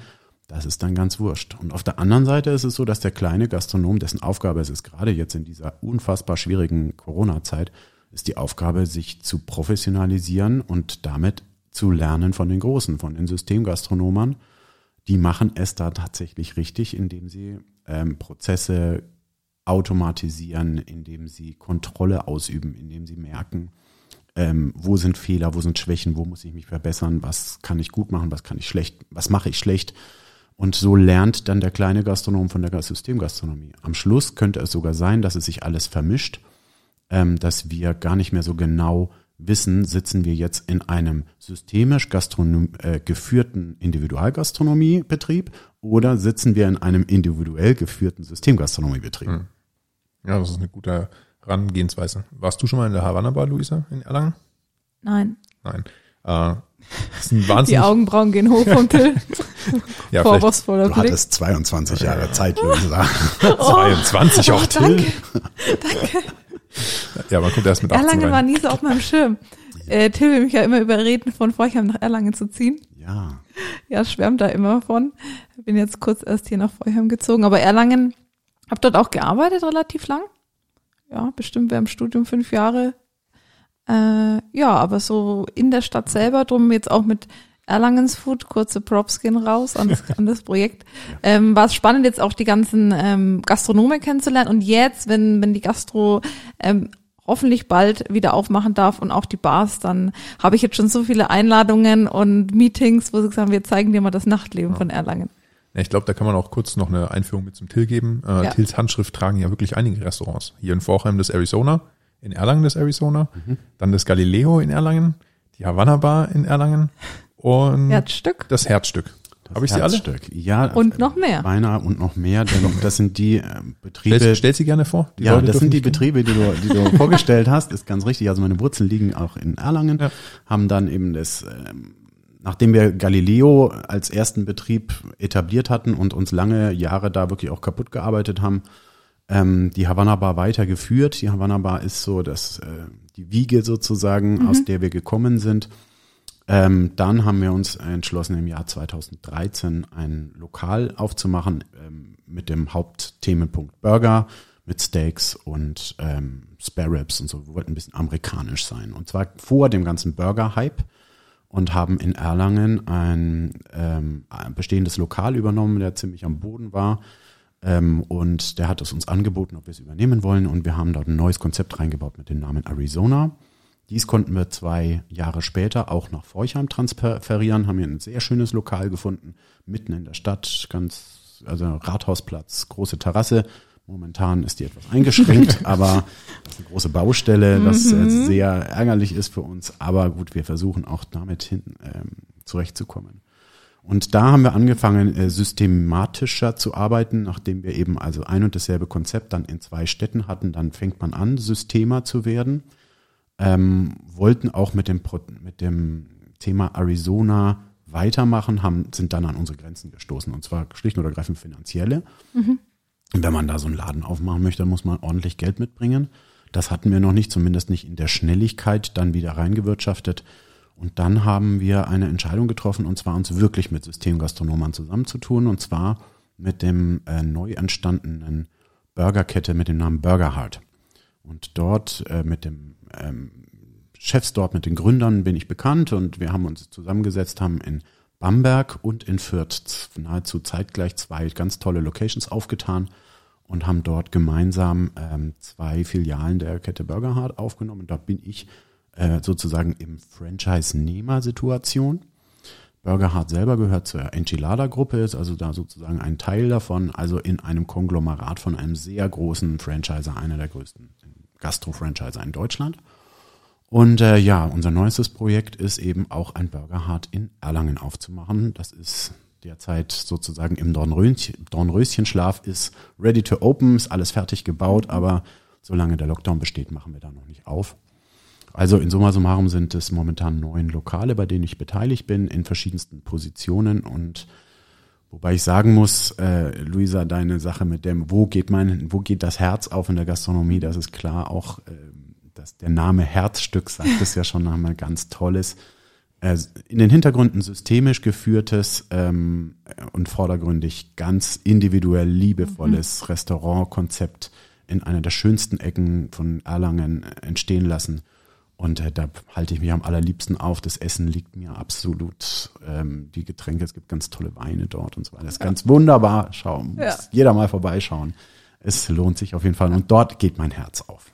Das ist dann ganz wurscht. Und auf der anderen Seite ist es so, dass der kleine Gastronom, dessen Aufgabe es ist, gerade jetzt in dieser unfassbar schwierigen Corona-Zeit, ist die Aufgabe, sich zu professionalisieren und damit zu lernen von den Großen, von den Systemgastronomern. Die machen es da tatsächlich richtig, indem sie ähm, Prozesse automatisieren, indem sie Kontrolle ausüben, indem sie merken, ähm, wo sind Fehler, wo sind Schwächen, wo muss ich mich verbessern, was kann ich gut machen, was kann ich schlecht, was mache ich schlecht. Und so lernt dann der kleine Gastronom von der Systemgastronomie. Am Schluss könnte es sogar sein, dass es sich alles vermischt, ähm, dass wir gar nicht mehr so genau wissen, sitzen wir jetzt in einem systemisch gastronom äh, geführten Individualgastronomiebetrieb oder sitzen wir in einem individuell geführten Systemgastronomiebetrieb. Hm. Ja, das ist eine gute Herangehensweise. Warst du schon mal in der Havanna Bar, Luisa, in Erlangen? Nein. Nein. Äh, das ist ein Die wahnsinnig, Augenbrauen gehen hoch vom Till. ja, Vorwurfsvoller Du Blick. hattest 22 Jahre Zeit, Luisa. 22 auch oh, Till. danke. Ja, man kommt erst mit 18 Erlangen war rein. nie so auf meinem Schirm. Äh, Till will mich ja immer überreden, von Forchheim nach Erlangen zu ziehen. Ja, Ja, schwärmt da immer von. Bin jetzt kurz erst hier nach Forchheim gezogen, aber Erlangen, hab dort auch gearbeitet relativ lang. Ja, bestimmt während dem Studium fünf Jahre. Äh, ja, aber so in der Stadt selber, drum jetzt auch mit Erlangens Food, kurze Props gehen raus an das, an das Projekt. Ähm, war es spannend, jetzt auch die ganzen ähm, Gastronomen kennenzulernen. Und jetzt, wenn, wenn die Gastro ähm, hoffentlich bald wieder aufmachen darf und auch die Bars, dann habe ich jetzt schon so viele Einladungen und Meetings, wo sie sagen, wir zeigen dir mal das Nachtleben ja. von Erlangen. Ja, ich glaube, da kann man auch kurz noch eine Einführung mit zum Till geben. Äh, ja. Tills Handschrift tragen ja wirklich einige Restaurants. Hier in Vorheim das Arizona, in Erlangen das Arizona, mhm. dann das Galileo in Erlangen, die Havanna Bar in Erlangen und Herzstück. das Herzstück. Habe ich sie alle? Ja. Und noch mehr. Beinahe und noch mehr, denn das sind die äh, Betriebe. Stell, stell sie gerne vor. ja, Leute das sind die Betriebe, die du, die du vorgestellt hast, ist ganz richtig. Also meine Wurzeln liegen auch in Erlangen, ja. haben dann eben das, ähm, nachdem wir Galileo als ersten Betrieb etabliert hatten und uns lange Jahre da wirklich auch kaputt gearbeitet haben, ähm, die Havanna Bar weitergeführt. Die Havanna Bar ist so das, äh, die Wiege sozusagen, mhm. aus der wir gekommen sind. Ähm, dann haben wir uns entschlossen, im Jahr 2013 ein Lokal aufzumachen ähm, mit dem Hauptthemenpunkt Burger, mit Steaks und ähm, Spare Ribs und so. Wir wollten ein bisschen amerikanisch sein. Und zwar vor dem ganzen Burger-Hype und haben in Erlangen ein, ähm, ein bestehendes Lokal übernommen, der ziemlich am Boden war. Ähm, und der hat es uns angeboten, ob wir es übernehmen wollen. Und wir haben dort ein neues Konzept reingebaut mit dem Namen Arizona. Dies konnten wir zwei Jahre später auch nach Forchheim transferieren, haben hier ein sehr schönes Lokal gefunden, mitten in der Stadt, ganz, also Rathausplatz, große Terrasse. Momentan ist die etwas eingeschränkt, aber das ist eine große Baustelle, was mhm. sehr ärgerlich ist für uns. Aber gut, wir versuchen auch damit hin ähm, zurechtzukommen. Und da haben wir angefangen, äh, systematischer zu arbeiten, nachdem wir eben also ein und dasselbe Konzept dann in zwei Städten hatten. Dann fängt man an, Systemer zu werden ähm, wollten auch mit dem, mit dem Thema Arizona weitermachen, haben, sind dann an unsere Grenzen gestoßen. Und zwar schlicht und ergreifend finanzielle. Mhm. Wenn man da so einen Laden aufmachen möchte, muss man ordentlich Geld mitbringen. Das hatten wir noch nicht, zumindest nicht in der Schnelligkeit dann wieder reingewirtschaftet. Und dann haben wir eine Entscheidung getroffen, und zwar uns wirklich mit Systemgastronomen zusammenzutun, und zwar mit dem äh, neu entstandenen Burgerkette mit dem Namen Burger Heart. Und dort äh, mit dem ähm, Chefs dort, mit den Gründern bin ich bekannt und wir haben uns zusammengesetzt, haben in Bamberg und in Fürth nahezu zeitgleich zwei ganz tolle Locations aufgetan und haben dort gemeinsam ähm, zwei Filialen der Kette Burgerhard aufgenommen. Da bin ich äh, sozusagen im Franchise-Nehmer-Situation. Burgerhard selber gehört zur Enchilada-Gruppe, ist also da sozusagen ein Teil davon, also in einem Konglomerat von einem sehr großen Franchiser, einer der größten Gastro-Franchise in Deutschland. Und äh, ja, unser neuestes Projekt ist eben auch ein Burger Hart in Erlangen aufzumachen. Das ist derzeit sozusagen im Dornröschenschlaf, ist ready to open, ist alles fertig gebaut, aber solange der Lockdown besteht, machen wir da noch nicht auf. Also in summa summarum sind es momentan neun Lokale, bei denen ich beteiligt bin, in verschiedensten Positionen und Wobei ich sagen muss, äh, Luisa, deine Sache mit dem, wo geht mein, wo geht das Herz auf in der Gastronomie, das ist klar auch, äh, dass der Name Herzstück sagt es ja schon einmal ganz tolles. Äh, in den Hintergründen systemisch geführtes ähm, und vordergründig ganz individuell liebevolles mhm. Restaurantkonzept in einer der schönsten Ecken von Erlangen entstehen lassen und äh, da halte ich mich am allerliebsten auf. Das Essen liegt mir absolut. Ähm, die Getränke, es gibt ganz tolle Weine dort und so weiter. Das ist ja. ganz wunderbar. Schau, muss ja. jeder mal vorbeischauen. Es lohnt sich auf jeden Fall. Und dort geht mein Herz auf.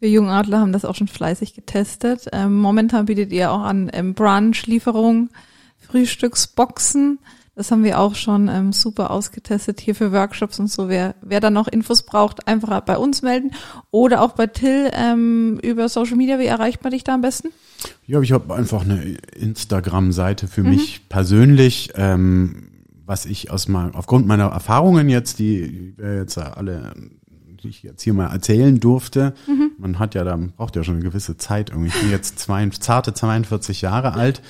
Wir Jungadler haben das auch schon fleißig getestet. Ähm, momentan bietet ihr auch an ähm, Brunch-Lieferung, Frühstücksboxen. Das haben wir auch schon ähm, super ausgetestet hier für Workshops und so. Wer, wer da noch Infos braucht, einfach bei uns melden oder auch bei Till ähm, über Social Media. Wie erreicht man dich da am besten? Ja, ich habe einfach eine Instagram-Seite für mhm. mich persönlich, ähm, was ich aus mal aufgrund meiner Erfahrungen jetzt, die wir jetzt alle die ich jetzt hier mal erzählen durfte. Mhm. Man hat ja, da braucht ja schon eine gewisse Zeit irgendwie. Ich bin jetzt zwei, zarte 42 Jahre alt.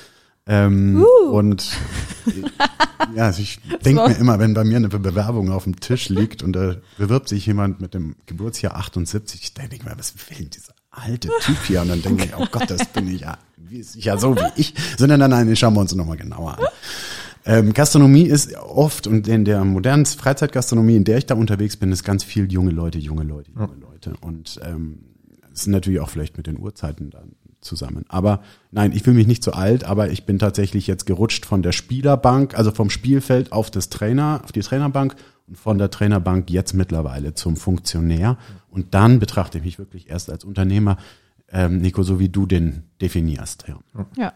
Ähm, uh. Und ja, also ich denke mir immer, wenn bei mir eine Bewerbung auf dem Tisch liegt und da bewirbt sich jemand mit dem Geburtsjahr 78, ich denke mir, was will denn dieser alte Typ hier? Und dann denke ich, oh Gott, das bin ich ja, wie ist ich ja so wie ich. Sondern nein, nein, schauen wir uns nochmal genauer an. Ähm, Gastronomie ist oft und in der modernen Freizeitgastronomie, in der ich da unterwegs bin, ist ganz viel junge Leute, junge Leute, junge Leute. Und ähm, es sind natürlich auch vielleicht mit den Uhrzeiten dann zusammen. Aber nein, ich fühle mich nicht so alt, aber ich bin tatsächlich jetzt gerutscht von der Spielerbank, also vom Spielfeld auf das Trainer, auf die Trainerbank und von der Trainerbank jetzt mittlerweile zum Funktionär. Und dann betrachte ich mich wirklich erst als Unternehmer, ähm, Nico, so wie du den definierst. Ja. Ja,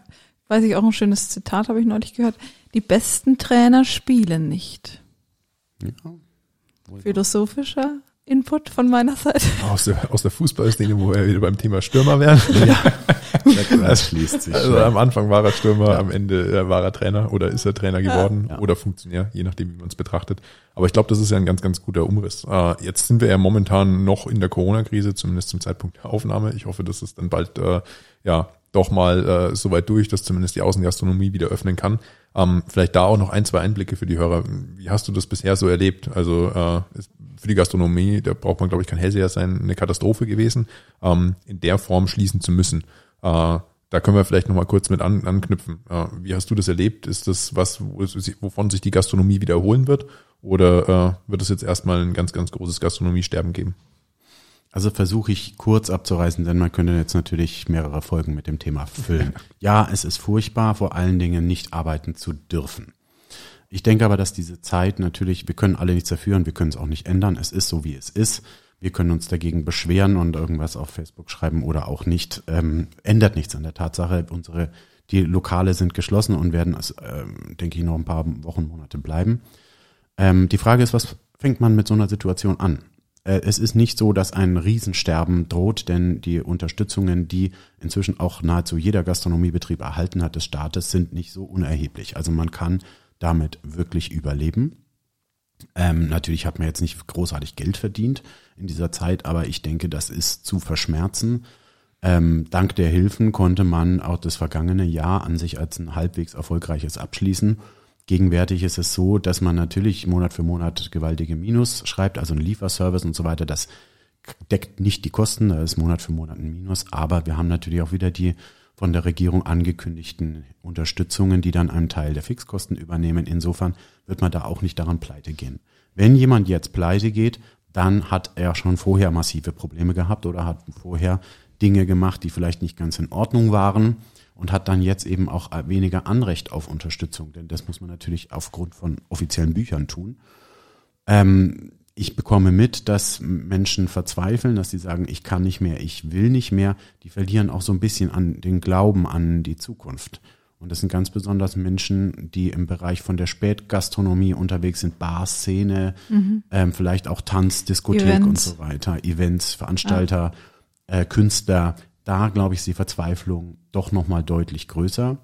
weiß ich auch ein schönes Zitat, habe ich neulich gehört. Die besten Trainer spielen nicht. Ja. Philosophischer Input von meiner Seite. Aus der, aus der Fußballszene, wo wir wieder beim Thema Stürmer wären. Das schließt sich. Also am Anfang war er Stürmer, am Ende äh, war er Trainer oder ist er Trainer geworden Ja. oder Funktionär, je nachdem, wie man es betrachtet. Aber ich glaube, das ist ja ein ganz, ganz guter Umriss. Äh, jetzt sind wir ja momentan noch in der Corona-Krise, zumindest zum Zeitpunkt der Aufnahme. Ich hoffe, dass es dann bald äh, ja doch mal äh, so weit durch, dass zumindest die Außengastronomie wieder öffnen kann. Ähm, vielleicht da auch noch ein, zwei Einblicke für die Hörer. Wie hast du das bisher so erlebt? Also äh, für die Gastronomie, da braucht man, glaube ich, kein Hellseher sein, eine Katastrophe gewesen, ähm, in der Form schließen zu müssen. Äh, da können wir vielleicht noch mal kurz mit an, anknüpfen. Äh, wie hast du das erlebt? Ist das was, wovon sich die Gastronomie wiederholen wird? Oder äh, wird es jetzt erstmal ein ganz, ganz großes Gastronomiesterben geben? Also versuche ich kurz abzureißen, denn man könnte jetzt natürlich mehrere Folgen mit dem Thema füllen. Ja, es ist furchtbar, vor allen Dingen nicht arbeiten zu dürfen. Ich denke aber, dass diese Zeit natürlich, wir können alle nichts dafür und wir können es auch nicht ändern. Es ist so, wie es ist. Wir können uns dagegen beschweren und irgendwas auf Facebook schreiben oder auch nicht. Ähm, ändert nichts an der Tatsache. Unsere, die Lokale sind geschlossen und werden, es, ähm, denke ich, noch ein paar Wochen, Monate bleiben. Ähm, die Frage ist, was fängt man mit so einer Situation an? Äh, es ist nicht so, dass ein Riesensterben droht, denn die Unterstützungen, die inzwischen auch nahezu jeder Gastronomiebetrieb erhalten hat des Staates, sind nicht so unerheblich. Also man kann damit wirklich überleben. Ähm, natürlich hat man jetzt nicht großartig Geld verdient in dieser Zeit, aber ich denke, das ist zu verschmerzen. Ähm, dank der Hilfen konnte man auch das vergangene Jahr an sich als ein halbwegs erfolgreiches abschließen. Gegenwärtig ist es so, dass man natürlich Monat für Monat gewaltige Minus schreibt, also ein Lieferservice und so weiter. Das deckt nicht die Kosten, da ist Monat für Monat ein Minus, aber wir haben natürlich auch wieder die von der Regierung angekündigten Unterstützungen, die dann einen Teil der Fixkosten übernehmen. Insofern wird man da auch nicht daran pleite gehen. Wenn jemand jetzt pleite geht, dann hat er schon vorher massive Probleme gehabt oder hat vorher Dinge gemacht, die vielleicht nicht ganz in Ordnung waren und hat dann jetzt eben auch weniger Anrecht auf Unterstützung, denn das muss man natürlich aufgrund von offiziellen Büchern tun. Ähm, ich bekomme mit, dass Menschen verzweifeln, dass sie sagen, ich kann nicht mehr, ich will nicht mehr. Die verlieren auch so ein bisschen an den Glauben an die Zukunft. Und das sind ganz besonders Menschen, die im Bereich von der Spätgastronomie unterwegs sind, Bar-Szene, ähm, vielleicht auch Tanz, Diskothek und Events. so weiter, Events, Veranstalter, äh, Künstler. Da, glaube ich, ist die Verzweiflung doch nochmal deutlich größer.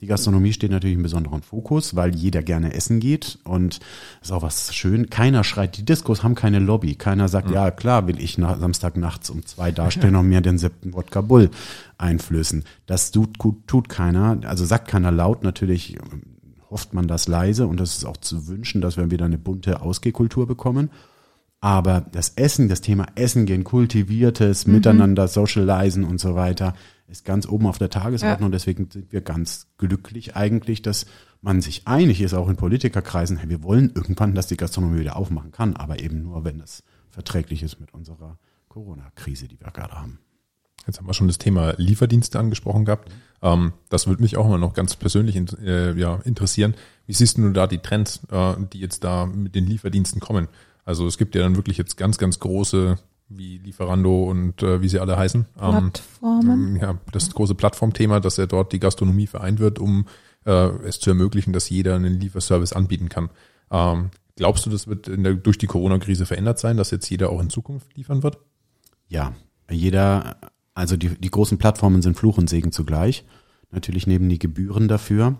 Die Gastronomie steht natürlich im besonderen Fokus, weil jeder gerne essen geht und ist auch was schön. Keiner schreit, die Diskos haben keine Lobby. Keiner sagt, ja klar, will ich nach Samstag nachts um zwei dastehen und mir den siebten Wodka Bull einflößen. Das tut, tut, tut keiner, also sagt keiner laut. Natürlich ähm, hofft man das leise und das ist auch zu wünschen, dass wir wieder eine bunte Ausgehkultur bekommen. Aber das Essen, das Thema Essen gehen, kultiviertes, Miteinander, Socialisen und so weiter, ist ganz oben auf der Tagesordnung. Deswegen sind wir ganz glücklich eigentlich, dass man sich einig ist, auch in Politikerkreisen, hey, wir wollen irgendwann, dass die Gastronomie wieder aufmachen kann, aber eben nur, wenn es verträglich ist mit unserer Corona-Krise, die wir gerade haben. Jetzt haben wir schon das Thema Lieferdienste angesprochen gehabt. Ähm, das würde mich auch immer noch ganz persönlich in, äh, ja, interessieren. Wie siehst du da die Trends, äh, die jetzt da mit den Lieferdiensten kommen? Also es gibt ja dann wirklich jetzt ganz, ganz große wie Lieferando und äh, wie sie alle heißen. Ähm, Plattformen. ja, das große Plattformthema, dass ja dort die Gastronomie vereint wird, um äh, es zu ermöglichen, dass jeder einen Lieferservice anbieten kann. Ähm, glaubst du, das wird in der, durch die Corona-Krise verändert sein, dass jetzt jeder auch in Zukunft liefern wird? Ja, jeder, also die, die großen Plattformen sind Fluch und Segen zugleich. Natürlich nehmen die Gebühren dafür,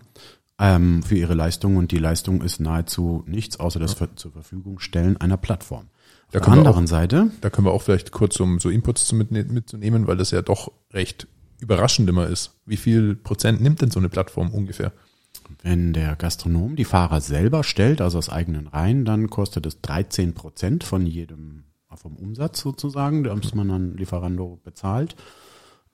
ähm, für ihre Leistung und die Leistung ist nahezu nichts, außer das ver zur Verfügung stellen einer Plattform. Auf Da der anderen Seite, Da können wir auch vielleicht kurz um so Inputs zu mitne mitzunehmen, weil das ja doch recht überraschend immer ist. Wie viel Prozent nimmt denn so eine Plattform ungefähr? wenn der Gastronom die Fahrer selber stellt, also aus eigenen Reihen, dann kostet es 13 Prozent von jedem, vom Umsatz sozusagen, das man an Lieferando bezahlt.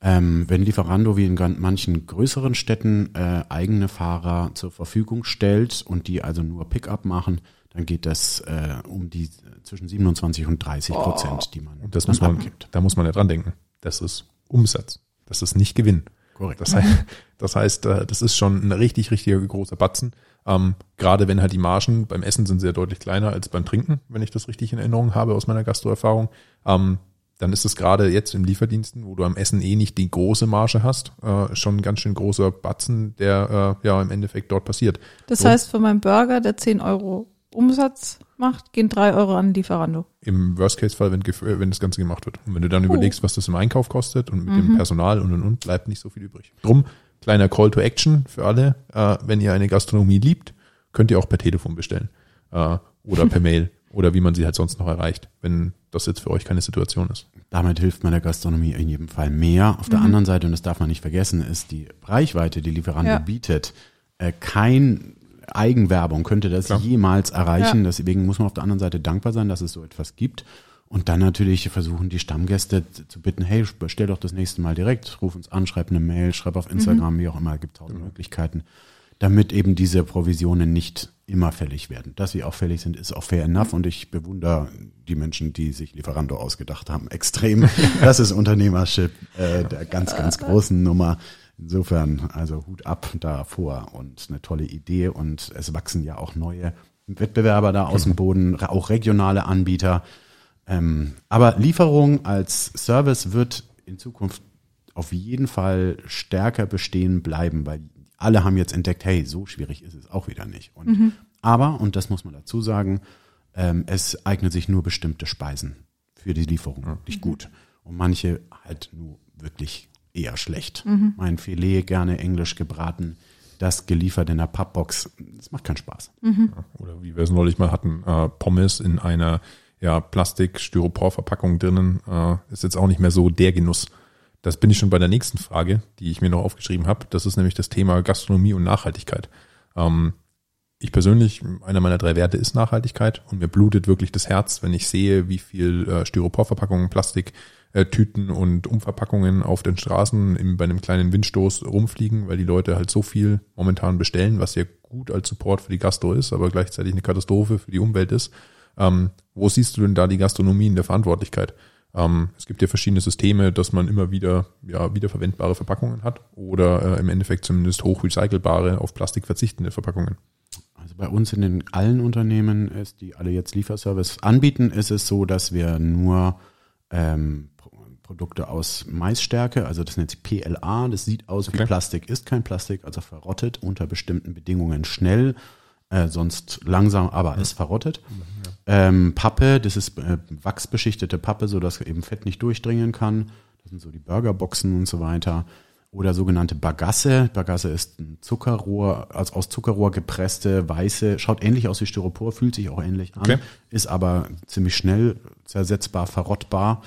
Ähm, wenn Lieferando wie in manchen größeren Städten äh, eigene Fahrer zur Verfügung stellt und die also nur Pickup machen, dann geht das äh, um die zwischen 27 und 30 Prozent, die man das muss man, abgibt. da muss man ja dran denken. Das ist Umsatz. Das ist nicht Gewinn. Korrekt. Das heißt, das heißt, äh, das ist schon ein richtig, richtig großer Batzen. Ähm, gerade wenn halt die Margen beim Essen sind sehr deutlich kleiner als beim Trinken, wenn ich das richtig in Erinnerung habe aus meiner Gastroerfahrung. Ähm, dann ist es gerade jetzt im Lieferdiensten, wo du am Essen eh nicht die große Marge hast, äh, schon ein ganz schön großer Batzen, der äh, ja im Endeffekt dort passiert. Das So. heißt, für meinen Burger, der 10 Euro Umsatz macht, gehen 3 Euro an Lieferando. Im Worst-Case-Fall, wenn, wenn das Ganze gemacht wird. Und wenn du dann Oh. überlegst, was das im Einkauf kostet und mit Mhm. dem Personal und und und, bleibt nicht so viel übrig. Drum, kleiner Call to Action für alle. Äh, wenn ihr eine Gastronomie liebt, könnt ihr auch per Telefon bestellen. Äh, oder per Mail. Oder wie man sie halt sonst noch erreicht, wenn das jetzt für euch keine Situation ist. Damit hilft man der Gastronomie in jedem Fall mehr. Auf der anderen Seite, und das darf man nicht vergessen, ist die Reichweite, die Lieferando Ja. bietet, äh, kein Eigenwerbung könnte das Klar. jemals erreichen. Deswegen muss man auf der anderen Seite dankbar sein, dass es so etwas gibt. Und dann natürlich versuchen die Stammgäste zu bitten, hey, bestell doch das nächste Mal direkt, ruf uns an, schreib eine Mail, schreib auf Instagram, wie auch immer, gibt tausend Möglichkeiten, damit eben diese Provisionen nicht immer fällig werden. Dass sie auch fällig sind, ist auch fair enough und ich bewundere die Menschen, die sich Lieferando ausgedacht haben, extrem. Das ist Unternehmership äh, der ganz, ganz großen Nummer. Insofern, also Hut ab davor und eine tolle Idee und es wachsen ja auch neue Wettbewerber da aus dem Boden, auch regionale Anbieter. Ähm, aber Lieferung als Service wird in Zukunft auf jeden Fall stärker bestehen bleiben, weil alle haben jetzt entdeckt, hey, so schwierig ist es auch wieder nicht. Und, Aber, und das muss man dazu sagen, ähm, es eignet sich nur bestimmte Speisen für die Lieferung wirklich gut. Und manche halt nur wirklich eher schlecht. Mein Filet gerne englisch gebraten, das geliefert in der Pappbox, das macht keinen Spaß. Oder wie wir es neulich mal hatten, äh, Pommes in einer ja, Plastik-Styropor-Verpackung drinnen, äh, ist jetzt auch nicht mehr so der Genuss. Das bin ich schon bei der nächsten Frage, die ich mir noch aufgeschrieben habe. Das ist nämlich das Thema Gastronomie und Nachhaltigkeit. Ähm, ich persönlich, einer meiner drei Werte ist Nachhaltigkeit und mir blutet wirklich das Herz, wenn ich sehe, wie viel äh, Styroporverpackungen, Plastik, äh, und Umverpackungen auf den Straßen im, bei einem kleinen Windstoß rumfliegen, weil die Leute halt so viel momentan bestellen, was ja gut als Support für die Gastro ist, aber gleichzeitig eine Katastrophe für die Umwelt ist. Ähm, wo siehst du denn da die Gastronomie in der Verantwortlichkeit? Ähm, es gibt ja verschiedene Systeme, dass man immer wieder ja, wiederverwendbare Verpackungen hat oder äh, im Endeffekt zumindest hochrecycelbare, auf Plastik verzichtende Verpackungen. Also bei uns in den allen Unternehmen ist, die alle jetzt Lieferservice anbieten, ist es so, dass wir nur ähm, Pro- Produkte aus Maisstärke, also das nennt sich PLA, das sieht aus wie Okay. Plastik, ist kein Plastik, also verrottet unter bestimmten Bedingungen schnell, äh, sonst langsam, aber ist verrottet. Ähm, Pappe, das ist äh, wachsbeschichtete Pappe, so dass eben Fett nicht durchdringen kann. Das sind so die Burgerboxen und so weiter. Oder sogenannte Bagasse. Bagasse ist ein Zuckerrohr, also aus Zuckerrohr gepresste, weiße, schaut ähnlich aus wie Styropor, fühlt sich auch ähnlich an, Okay. ist aber ziemlich schnell zersetzbar, verrottbar.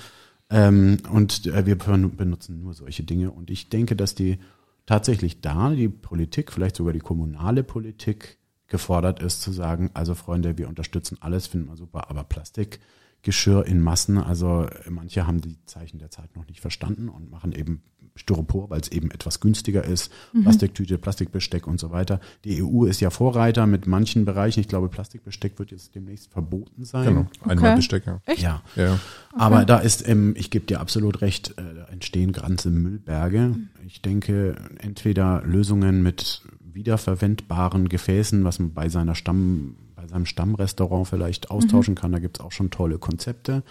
Ähm, und äh, wir ben- benutzen nur solche Dinge. Und ich denke, dass die tatsächlich da die Politik, vielleicht sogar die kommunale Politik gefordert ist zu sagen, also Freunde, wir unterstützen alles, finden wir super, aber Plastikgeschirr in Massen, also äh, manche haben die Zeichen der Zeit noch nicht verstanden und machen eben Styropor, weil es eben etwas günstiger ist, Plastiktüte, Plastikbesteck und so weiter. Die EU ist ja Vorreiter mit manchen Bereichen. Ich glaube, Plastikbesteck wird jetzt demnächst verboten sein. Genau. Einmal Besteck, ja. Echt? Ja, Ja, ja. aber da ist, ähm, ich gebe dir absolut recht, äh, da entstehen ganze Müllberge. Ich denke, entweder Lösungen mit wiederverwendbaren Gefäßen, was man bei seiner Stamm, bei seinem Stammrestaurant vielleicht austauschen kann, da gibt's auch schon tolle Konzepte.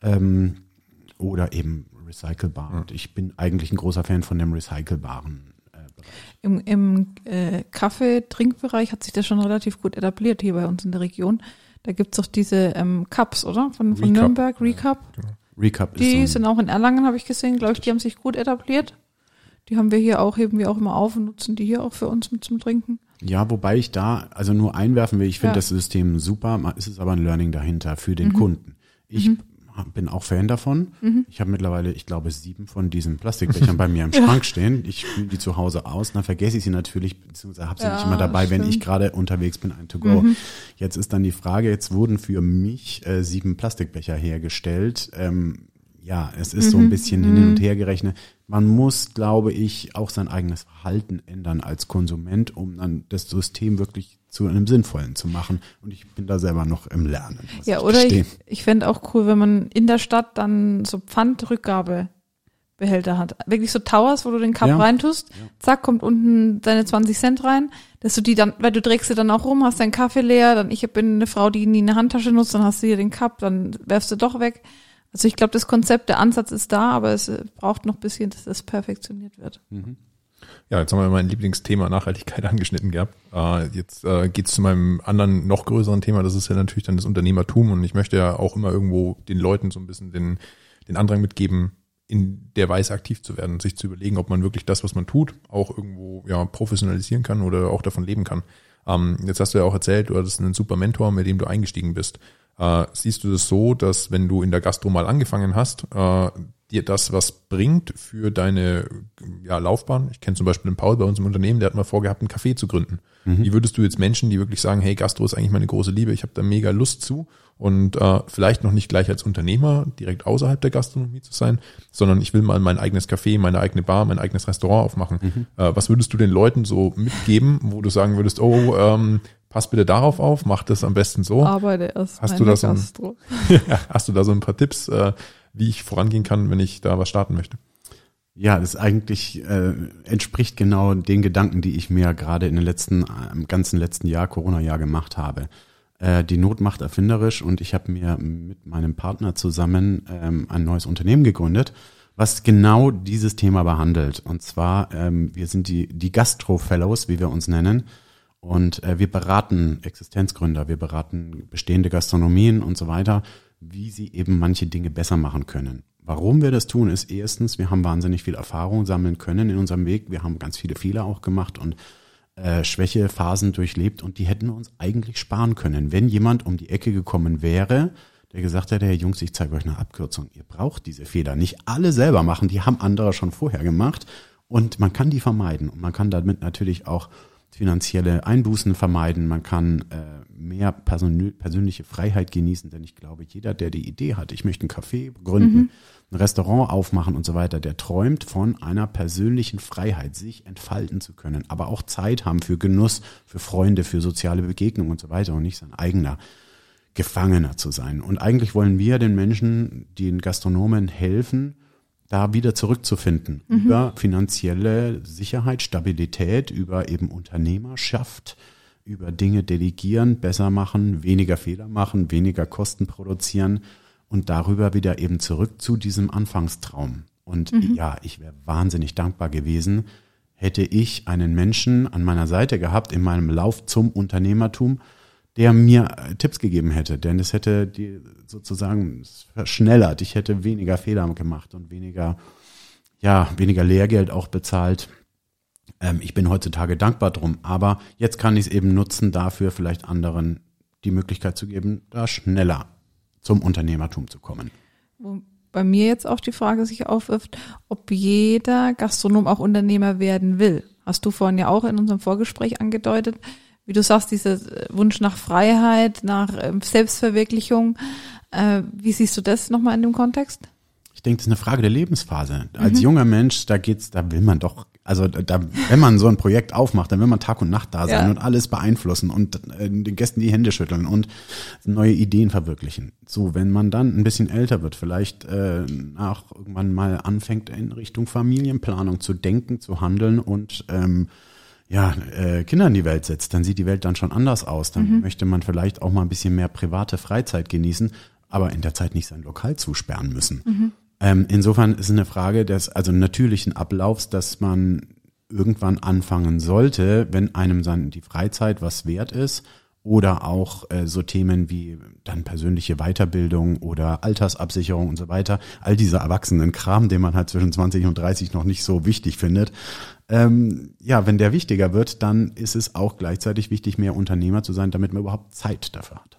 Ähm, oder eben recycelbar. Und ich bin eigentlich ein großer Fan von dem recycelbaren äh, Bereich. Im, im äh, Kaffee-Trinkbereich hat sich das schon relativ gut etabliert hier bei uns in der Region. Da gibt's auch diese ähm, Cups, oder? Von, von Recap. Nürnberg, Recap. Recap ist Die so sind auch in Erlangen, habe ich gesehen, glaube ich, die haben sich gut etabliert. Die haben wir hier auch, heben wir auch immer auf und nutzen die hier auch für uns mit zum Trinken. Ja, wobei ich da also nur einwerfen will, ich finde Ja. das System super, ma- es ist aber ein Learning dahinter für den Kunden. Ich bin auch Fan davon. Ich habe mittlerweile, ich glaube, sieben von diesen Plastikbechern bei mir im Schrank stehen. Ich spüle die zu Hause aus, dann vergesse ich sie natürlich, beziehungsweise habe sie nicht Ja, immer dabei, wenn ich stimmt. gerade unterwegs bin, ein To-Go. Jetzt ist dann die Frage, jetzt wurden für mich äh, sieben Plastikbecher hergestellt. Ähm, ja, es ist so ein bisschen hin und her gerechnet. Man muss, glaube ich, auch sein eigenes Verhalten ändern als Konsument, um dann das System wirklich zu einem sinnvollen zu machen. Und ich bin da selber noch im Lernen. Ja, ich oder ich, gestehen. ich fände auch cool, wenn man in der Stadt dann so Pfandrückgabe Behälter hat. Wirklich so Towers, wo du den Cup Ja. reintust, zack, kommt unten deine 20 Cent rein, dass du die dann, weil du trägst sie dann auch rum, hast deinen Kaffee leer, dann ich bin eine Frau, die nie eine Handtasche nutzt, dann hast du hier den Cup, dann werfst du doch weg. Also ich glaube, das Konzept, der Ansatz ist da, aber es braucht noch ein bisschen, dass das perfektioniert wird. Ja, jetzt haben wir mein Lieblingsthema Nachhaltigkeit angeschnitten gehabt. Äh, jetzt äh, geht's zu meinem anderen, noch größeren Thema. Das ist ja natürlich dann das Unternehmertum. Und ich möchte ja auch immer irgendwo den Leuten so ein bisschen den, den Andrang mitgeben, in der Weise aktiv zu werden, sich zu überlegen, ob man wirklich das, was man tut, auch irgendwo ja professionalisieren kann oder auch davon leben kann. Ähm, jetzt hast du ja auch erzählt, du hattest einen super Mentor, mit dem du eingestiegen bist. Äh, siehst du das so, dass wenn du in der Gastro mal angefangen hast, äh, dir das was bringt für deine ja, Laufbahn? Ich kenne zum Beispiel den Paul bei uns im Unternehmen, der hat mal vorgehabt, einen Café zu gründen. Wie würdest du jetzt Menschen, die wirklich sagen, hey, Gastro ist eigentlich meine große Liebe, ich habe da mega Lust zu und äh, vielleicht noch nicht gleich als Unternehmer direkt außerhalb der Gastronomie zu sein, sondern ich will mal mein eigenes Café, meine eigene Bar, mein eigenes Restaurant aufmachen. Äh, was würdest du den Leuten so mitgeben, wo du sagen würdest, oh, ähm, pass bitte darauf auf, mach das am besten so. Arbeite erst Hast du da so ein- Gastro. Hast du da so ein paar Tipps, äh, wie ich vorangehen kann, wenn ich da was starten möchte? Ja, das eigentlich äh, entspricht genau den Gedanken, die ich mir gerade in den letzten, im ganzen letzten Jahr, Corona-Jahr gemacht habe. Äh, die Not macht erfinderisch und ich habe mir mit meinem Partner zusammen ähm, ein neues Unternehmen gegründet, was genau dieses Thema behandelt. Und zwar, ähm, wir sind die, die Gastro-Fellows, wie wir uns nennen. Und äh, wir beraten Existenzgründer, wir beraten bestehende Gastronomien und so weiter, wie sie eben manche Dinge besser machen können. Warum wir das tun, ist erstens, wir haben wahnsinnig viel Erfahrung sammeln können in unserem Weg. Wir haben ganz viele Fehler auch gemacht und äh, Schwächephasen durchlebt und die hätten wir uns eigentlich sparen können, wenn jemand um die Ecke gekommen wäre, der gesagt hätte, hey Jungs, ich zeige euch eine Abkürzung. Ihr braucht diese Fehler nicht alle selber machen, die haben andere schon vorher gemacht und man kann die vermeiden und man kann damit natürlich auch finanzielle Einbußen vermeiden, man kann äh, mehr persönl persönliche Freiheit genießen, denn ich glaube, jeder, der die Idee hat, ich möchte ein Café gründen, ein Restaurant aufmachen und so weiter, der träumt von einer persönlichen Freiheit, sich entfalten zu können, aber auch Zeit haben für Genuss, für Freunde, für soziale Begegnungen und so weiter und nicht sein eigener Gefangener zu sein. Und eigentlich wollen wir den Menschen, den Gastronomen helfen, da wieder zurückzufinden über finanzielle Sicherheit, Stabilität, über eben Unternehmerschaft, über Dinge delegieren, besser machen, weniger Fehler machen, weniger Kosten produzieren und darüber wieder eben zurück zu diesem Anfangstraum. Und ja, ich wäre wahnsinnig dankbar gewesen, hätte ich einen Menschen an meiner Seite gehabt in meinem Lauf zum Unternehmertum, der mir äh, Tipps gegeben hätte, denn es hätte die sozusagen verschnellert. Ich hätte weniger Fehler gemacht und weniger, ja, weniger Lehrgeld auch bezahlt. Ähm, ich bin heutzutage dankbar drum, aber jetzt kann ich es eben nutzen, dafür vielleicht anderen die Möglichkeit zu geben, da schneller zum Unternehmertum zu kommen. Bei mir jetzt auch die Frage sich aufwirft, ob jeder Gastronom auch Unternehmer werden will. Hast du vorhin ja auch in unserem Vorgespräch angedeutet, wie du sagst, dieser Wunsch nach Freiheit, nach ähm, Selbstverwirklichung. Äh, wie siehst du das nochmal in dem Kontext? Ich denke, das ist eine Frage der Lebensphase. Als junger Mensch, da geht's, da will man doch, also da, wenn man so ein Projekt aufmacht, dann will man Tag und Nacht da sein Ja. und alles beeinflussen und äh, den Gästen die Hände schütteln und neue Ideen verwirklichen. So, wenn man dann ein bisschen älter wird, vielleicht äh, nach irgendwann mal anfängt in Richtung Familienplanung zu denken, zu handeln und ähm, ja, äh, Kinder in die Welt setzt, dann sieht die Welt dann schon anders aus. Dann möchte man vielleicht auch mal ein bisschen mehr private Freizeit genießen, aber in der Zeit nicht sein Lokal zusperren müssen. Ähm, insofern ist es eine Frage des also natürlichen Ablaufs, dass man irgendwann anfangen sollte, wenn einem dann die Freizeit was wert ist oder auch äh, so Themen wie dann persönliche Weiterbildung oder Altersabsicherung und so weiter, all dieser Erwachsenenkram, den man halt zwischen 20 und 30 noch nicht so wichtig findet. Ähm, ja, wenn der wichtiger wird, dann ist es auch gleichzeitig wichtig, mehr Unternehmer zu sein, damit man überhaupt Zeit dafür hat.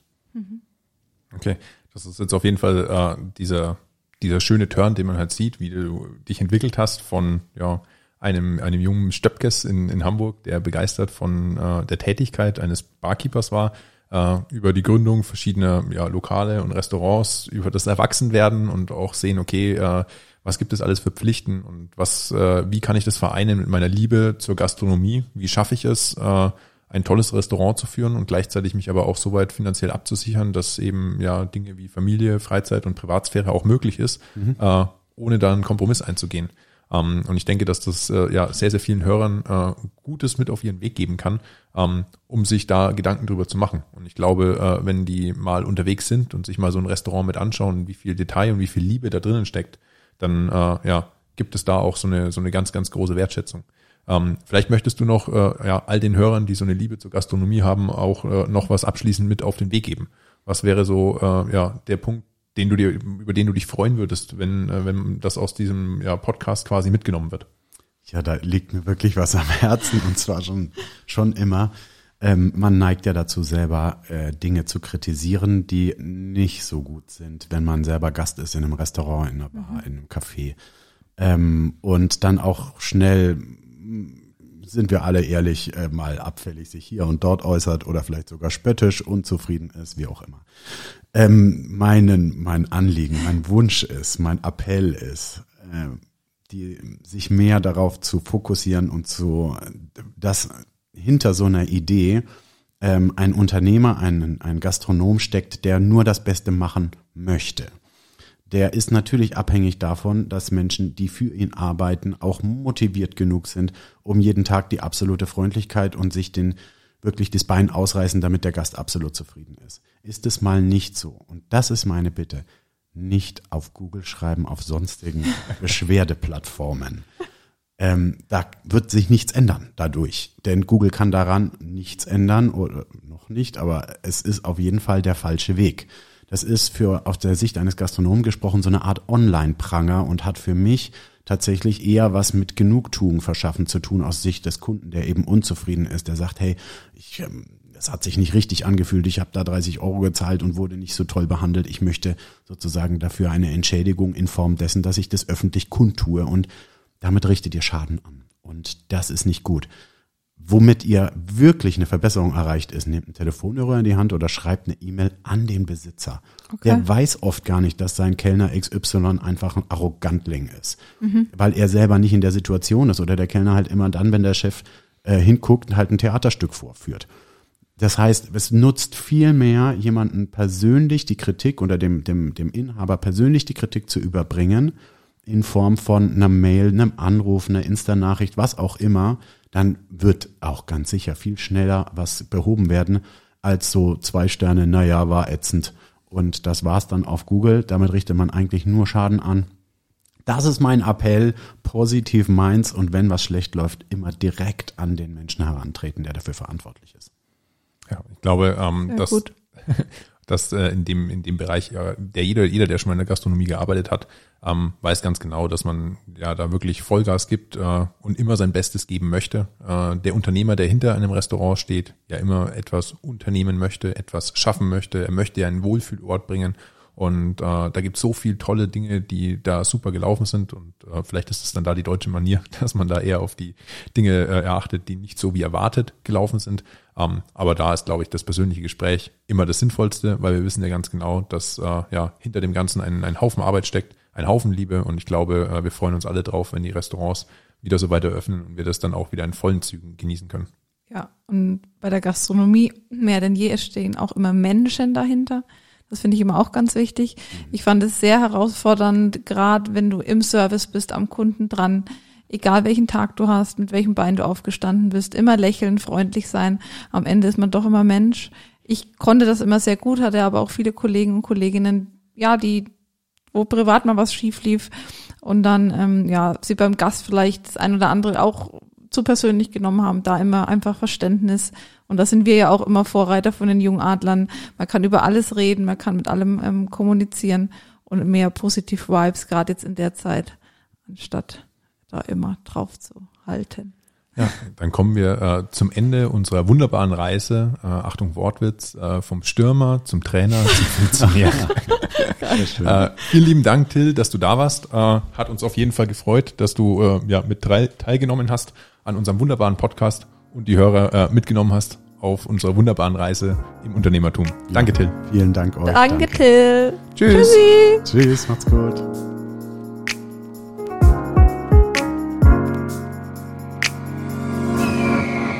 Okay, das ist jetzt auf jeden Fall äh, dieser, dieser schöne Turn, den man halt sieht, wie du dich entwickelt hast von ja, einem, einem jungen Stöpkes in, in Hamburg, der begeistert von äh, der Tätigkeit eines Barkeepers war, äh, über die Gründung verschiedener ja, Lokale und Restaurants, über das Erwachsenwerden und auch sehen, okay, äh, was gibt es alles für Pflichten und was, äh, wie kann ich das vereinen mit meiner Liebe zur Gastronomie? Wie schaffe ich es, äh, ein tolles Restaurant zu führen und gleichzeitig mich aber auch so weit finanziell abzusichern, dass eben ja Dinge wie Familie, Freizeit und Privatsphäre auch möglich ist, äh, ohne da einen Kompromiss einzugehen. Ähm, und ich denke, dass das äh, ja sehr, sehr vielen Hörern äh, Gutes mit auf ihren Weg geben kann, ähm, um sich da Gedanken drüber zu machen. Und ich glaube, äh, wenn die mal unterwegs sind und sich mal so ein Restaurant mit anschauen, wie viel Detail und wie viel Liebe da drinnen steckt, dann äh, ja, gibt es da auch so eine, so eine ganz, ganz große Wertschätzung. Ähm, vielleicht möchtest du noch äh, ja, all den Hörern, die so eine Liebe zur Gastronomie haben, auch äh, noch was abschließend mit auf den Weg geben. Was wäre so äh, ja der Punkt, den du dir, über den du dich freuen würdest, wenn, äh, wenn das aus diesem ja, Podcast quasi mitgenommen wird? Ja, da liegt mir wirklich was am Herzen und zwar schon, schon immer. Ähm, man neigt ja dazu, selber äh, Dinge zu kritisieren, die nicht so gut sind, wenn man selber Gast ist in einem Restaurant, in einer Bar, mhm. in einem Café. Ähm, und dann auch schnell sind wir alle ehrlich, äh, mal abfällig sich hier und dort äußert oder vielleicht sogar spöttisch, unzufrieden ist, wie auch immer. Ähm, meinen, mein Anliegen, mein Wunsch ist, mein Appell ist, äh, die, sich mehr darauf zu fokussieren und zu, dass hinter so einer Idee ähm, ein Unternehmer, ein, ein Gastronom steckt, der nur das Beste machen möchte der ist natürlich abhängig davon, dass Menschen, die für ihn arbeiten, auch motiviert genug sind, um jeden Tag die absolute Freundlichkeit und sich den wirklich das Bein ausreißen, damit der Gast absolut zufrieden ist. Ist es mal nicht so? Und das ist meine Bitte. Nicht auf Google schreiben, auf sonstigen Beschwerdeplattformen. Ähm, da wird sich nichts ändern dadurch. Denn Google kann daran nichts ändern oder noch nicht, aber es ist auf jeden Fall der falsche Weg. Das ist für aus der Sicht eines Gastronomen gesprochen so eine Art Online-Pranger und hat für mich tatsächlich eher was mit Genugtuung verschaffen zu tun aus Sicht des Kunden, der eben unzufrieden ist, der sagt, hey, ich, ähm, das hat sich nicht richtig angefühlt, ich habe da 30 Euro gezahlt und wurde nicht so toll behandelt, ich möchte sozusagen dafür eine Entschädigung in Form dessen, dass ich das öffentlich kundtue und damit richtet ihr Schaden an. Und das ist nicht gut womit ihr wirklich eine Verbesserung erreicht ist, nehmt einen Telefonhörer in die Hand oder schreibt eine E-Mail an den Besitzer. Okay. Der weiß oft gar nicht, dass sein Kellner XY einfach ein Arrogantling ist, mhm. weil er selber nicht in der Situation ist oder der Kellner halt immer dann, wenn der Chef äh, hinguckt, halt ein Theaterstück vorführt. Das heißt, es nutzt viel mehr, jemanden persönlich die Kritik oder dem, dem, dem Inhaber persönlich die Kritik zu überbringen, in Form von einer Mail, einem Anruf, einer Insta-Nachricht, was auch immer, dann wird auch ganz sicher viel schneller was behoben werden, als so zwei Sterne, naja, war ätzend. Und das war's dann auf Google. Damit richtet man eigentlich nur Schaden an. Das ist mein Appell, positiv meins und wenn was schlecht läuft, immer direkt an den Menschen herantreten, der dafür verantwortlich ist. Ja, ich glaube, ähm, ja, dass, dass äh, in dem in dem Bereich, äh, der jeder jeder, der schon mal in der Gastronomie gearbeitet hat, ähm, weiß ganz genau, dass man ja da wirklich Vollgas gibt äh, und immer sein Bestes geben möchte. Äh, der Unternehmer, der hinter einem Restaurant steht, ja immer etwas unternehmen möchte, etwas schaffen möchte. Er möchte ja einen Wohlfühlort bringen und äh, da gibt es so viel tolle Dinge, die da super gelaufen sind. Und äh, vielleicht ist es dann da die deutsche Manier, dass man da eher auf die Dinge äh, erachtet, die nicht so wie erwartet gelaufen sind. Ähm, aber da ist, glaube ich, das persönliche Gespräch immer das Sinnvollste, weil wir wissen ja ganz genau, dass äh, ja hinter dem Ganzen ein, ein Haufen Arbeit steckt, ein Haufen Liebe. Und ich glaube, äh, wir freuen uns alle drauf, wenn die Restaurants wieder so weiter öffnen und wir das dann auch wieder in vollen Zügen genießen können. Ja, und bei der Gastronomie mehr denn je stehen auch immer Menschen dahinter. Das finde ich immer auch ganz wichtig. Ich fand es sehr herausfordernd, gerade wenn du im Service bist, am Kunden dran, egal welchen Tag du hast, mit welchem Bein du aufgestanden bist, immer lächeln, freundlich sein. Am Ende ist man doch immer Mensch. Ich konnte das immer sehr gut, hatte aber auch viele Kollegen und Kolleginnen, ja, die, wo privat mal was schief lief und dann, ähm, ja, sie beim Gast vielleicht das ein oder andere auch zu persönlich genommen haben, da immer einfach Verständnis. Und da sind wir ja auch immer Vorreiter von den jungen Adlern. Man kann über alles reden, man kann mit allem ähm, kommunizieren und mehr positive Vibes, gerade jetzt in der Zeit, anstatt da immer drauf zu halten. Ja, dann kommen wir äh, zum Ende unserer wunderbaren Reise. Äh, Achtung, Wortwitz, äh, vom Stürmer zum Trainer zum Funktionär. äh, vielen lieben Dank, Till, dass du da warst. Äh, hat uns auf jeden Fall gefreut, dass du äh, ja mit drei teilgenommen hast an unserem wunderbaren Podcast und die Hörer äh, mitgenommen hast auf unserer wunderbaren Reise im Unternehmertum. Danke, Till. Vielen Dank euch. Danke, danke. Till. Tschüss. Tschüssi. Tschüss, macht's gut.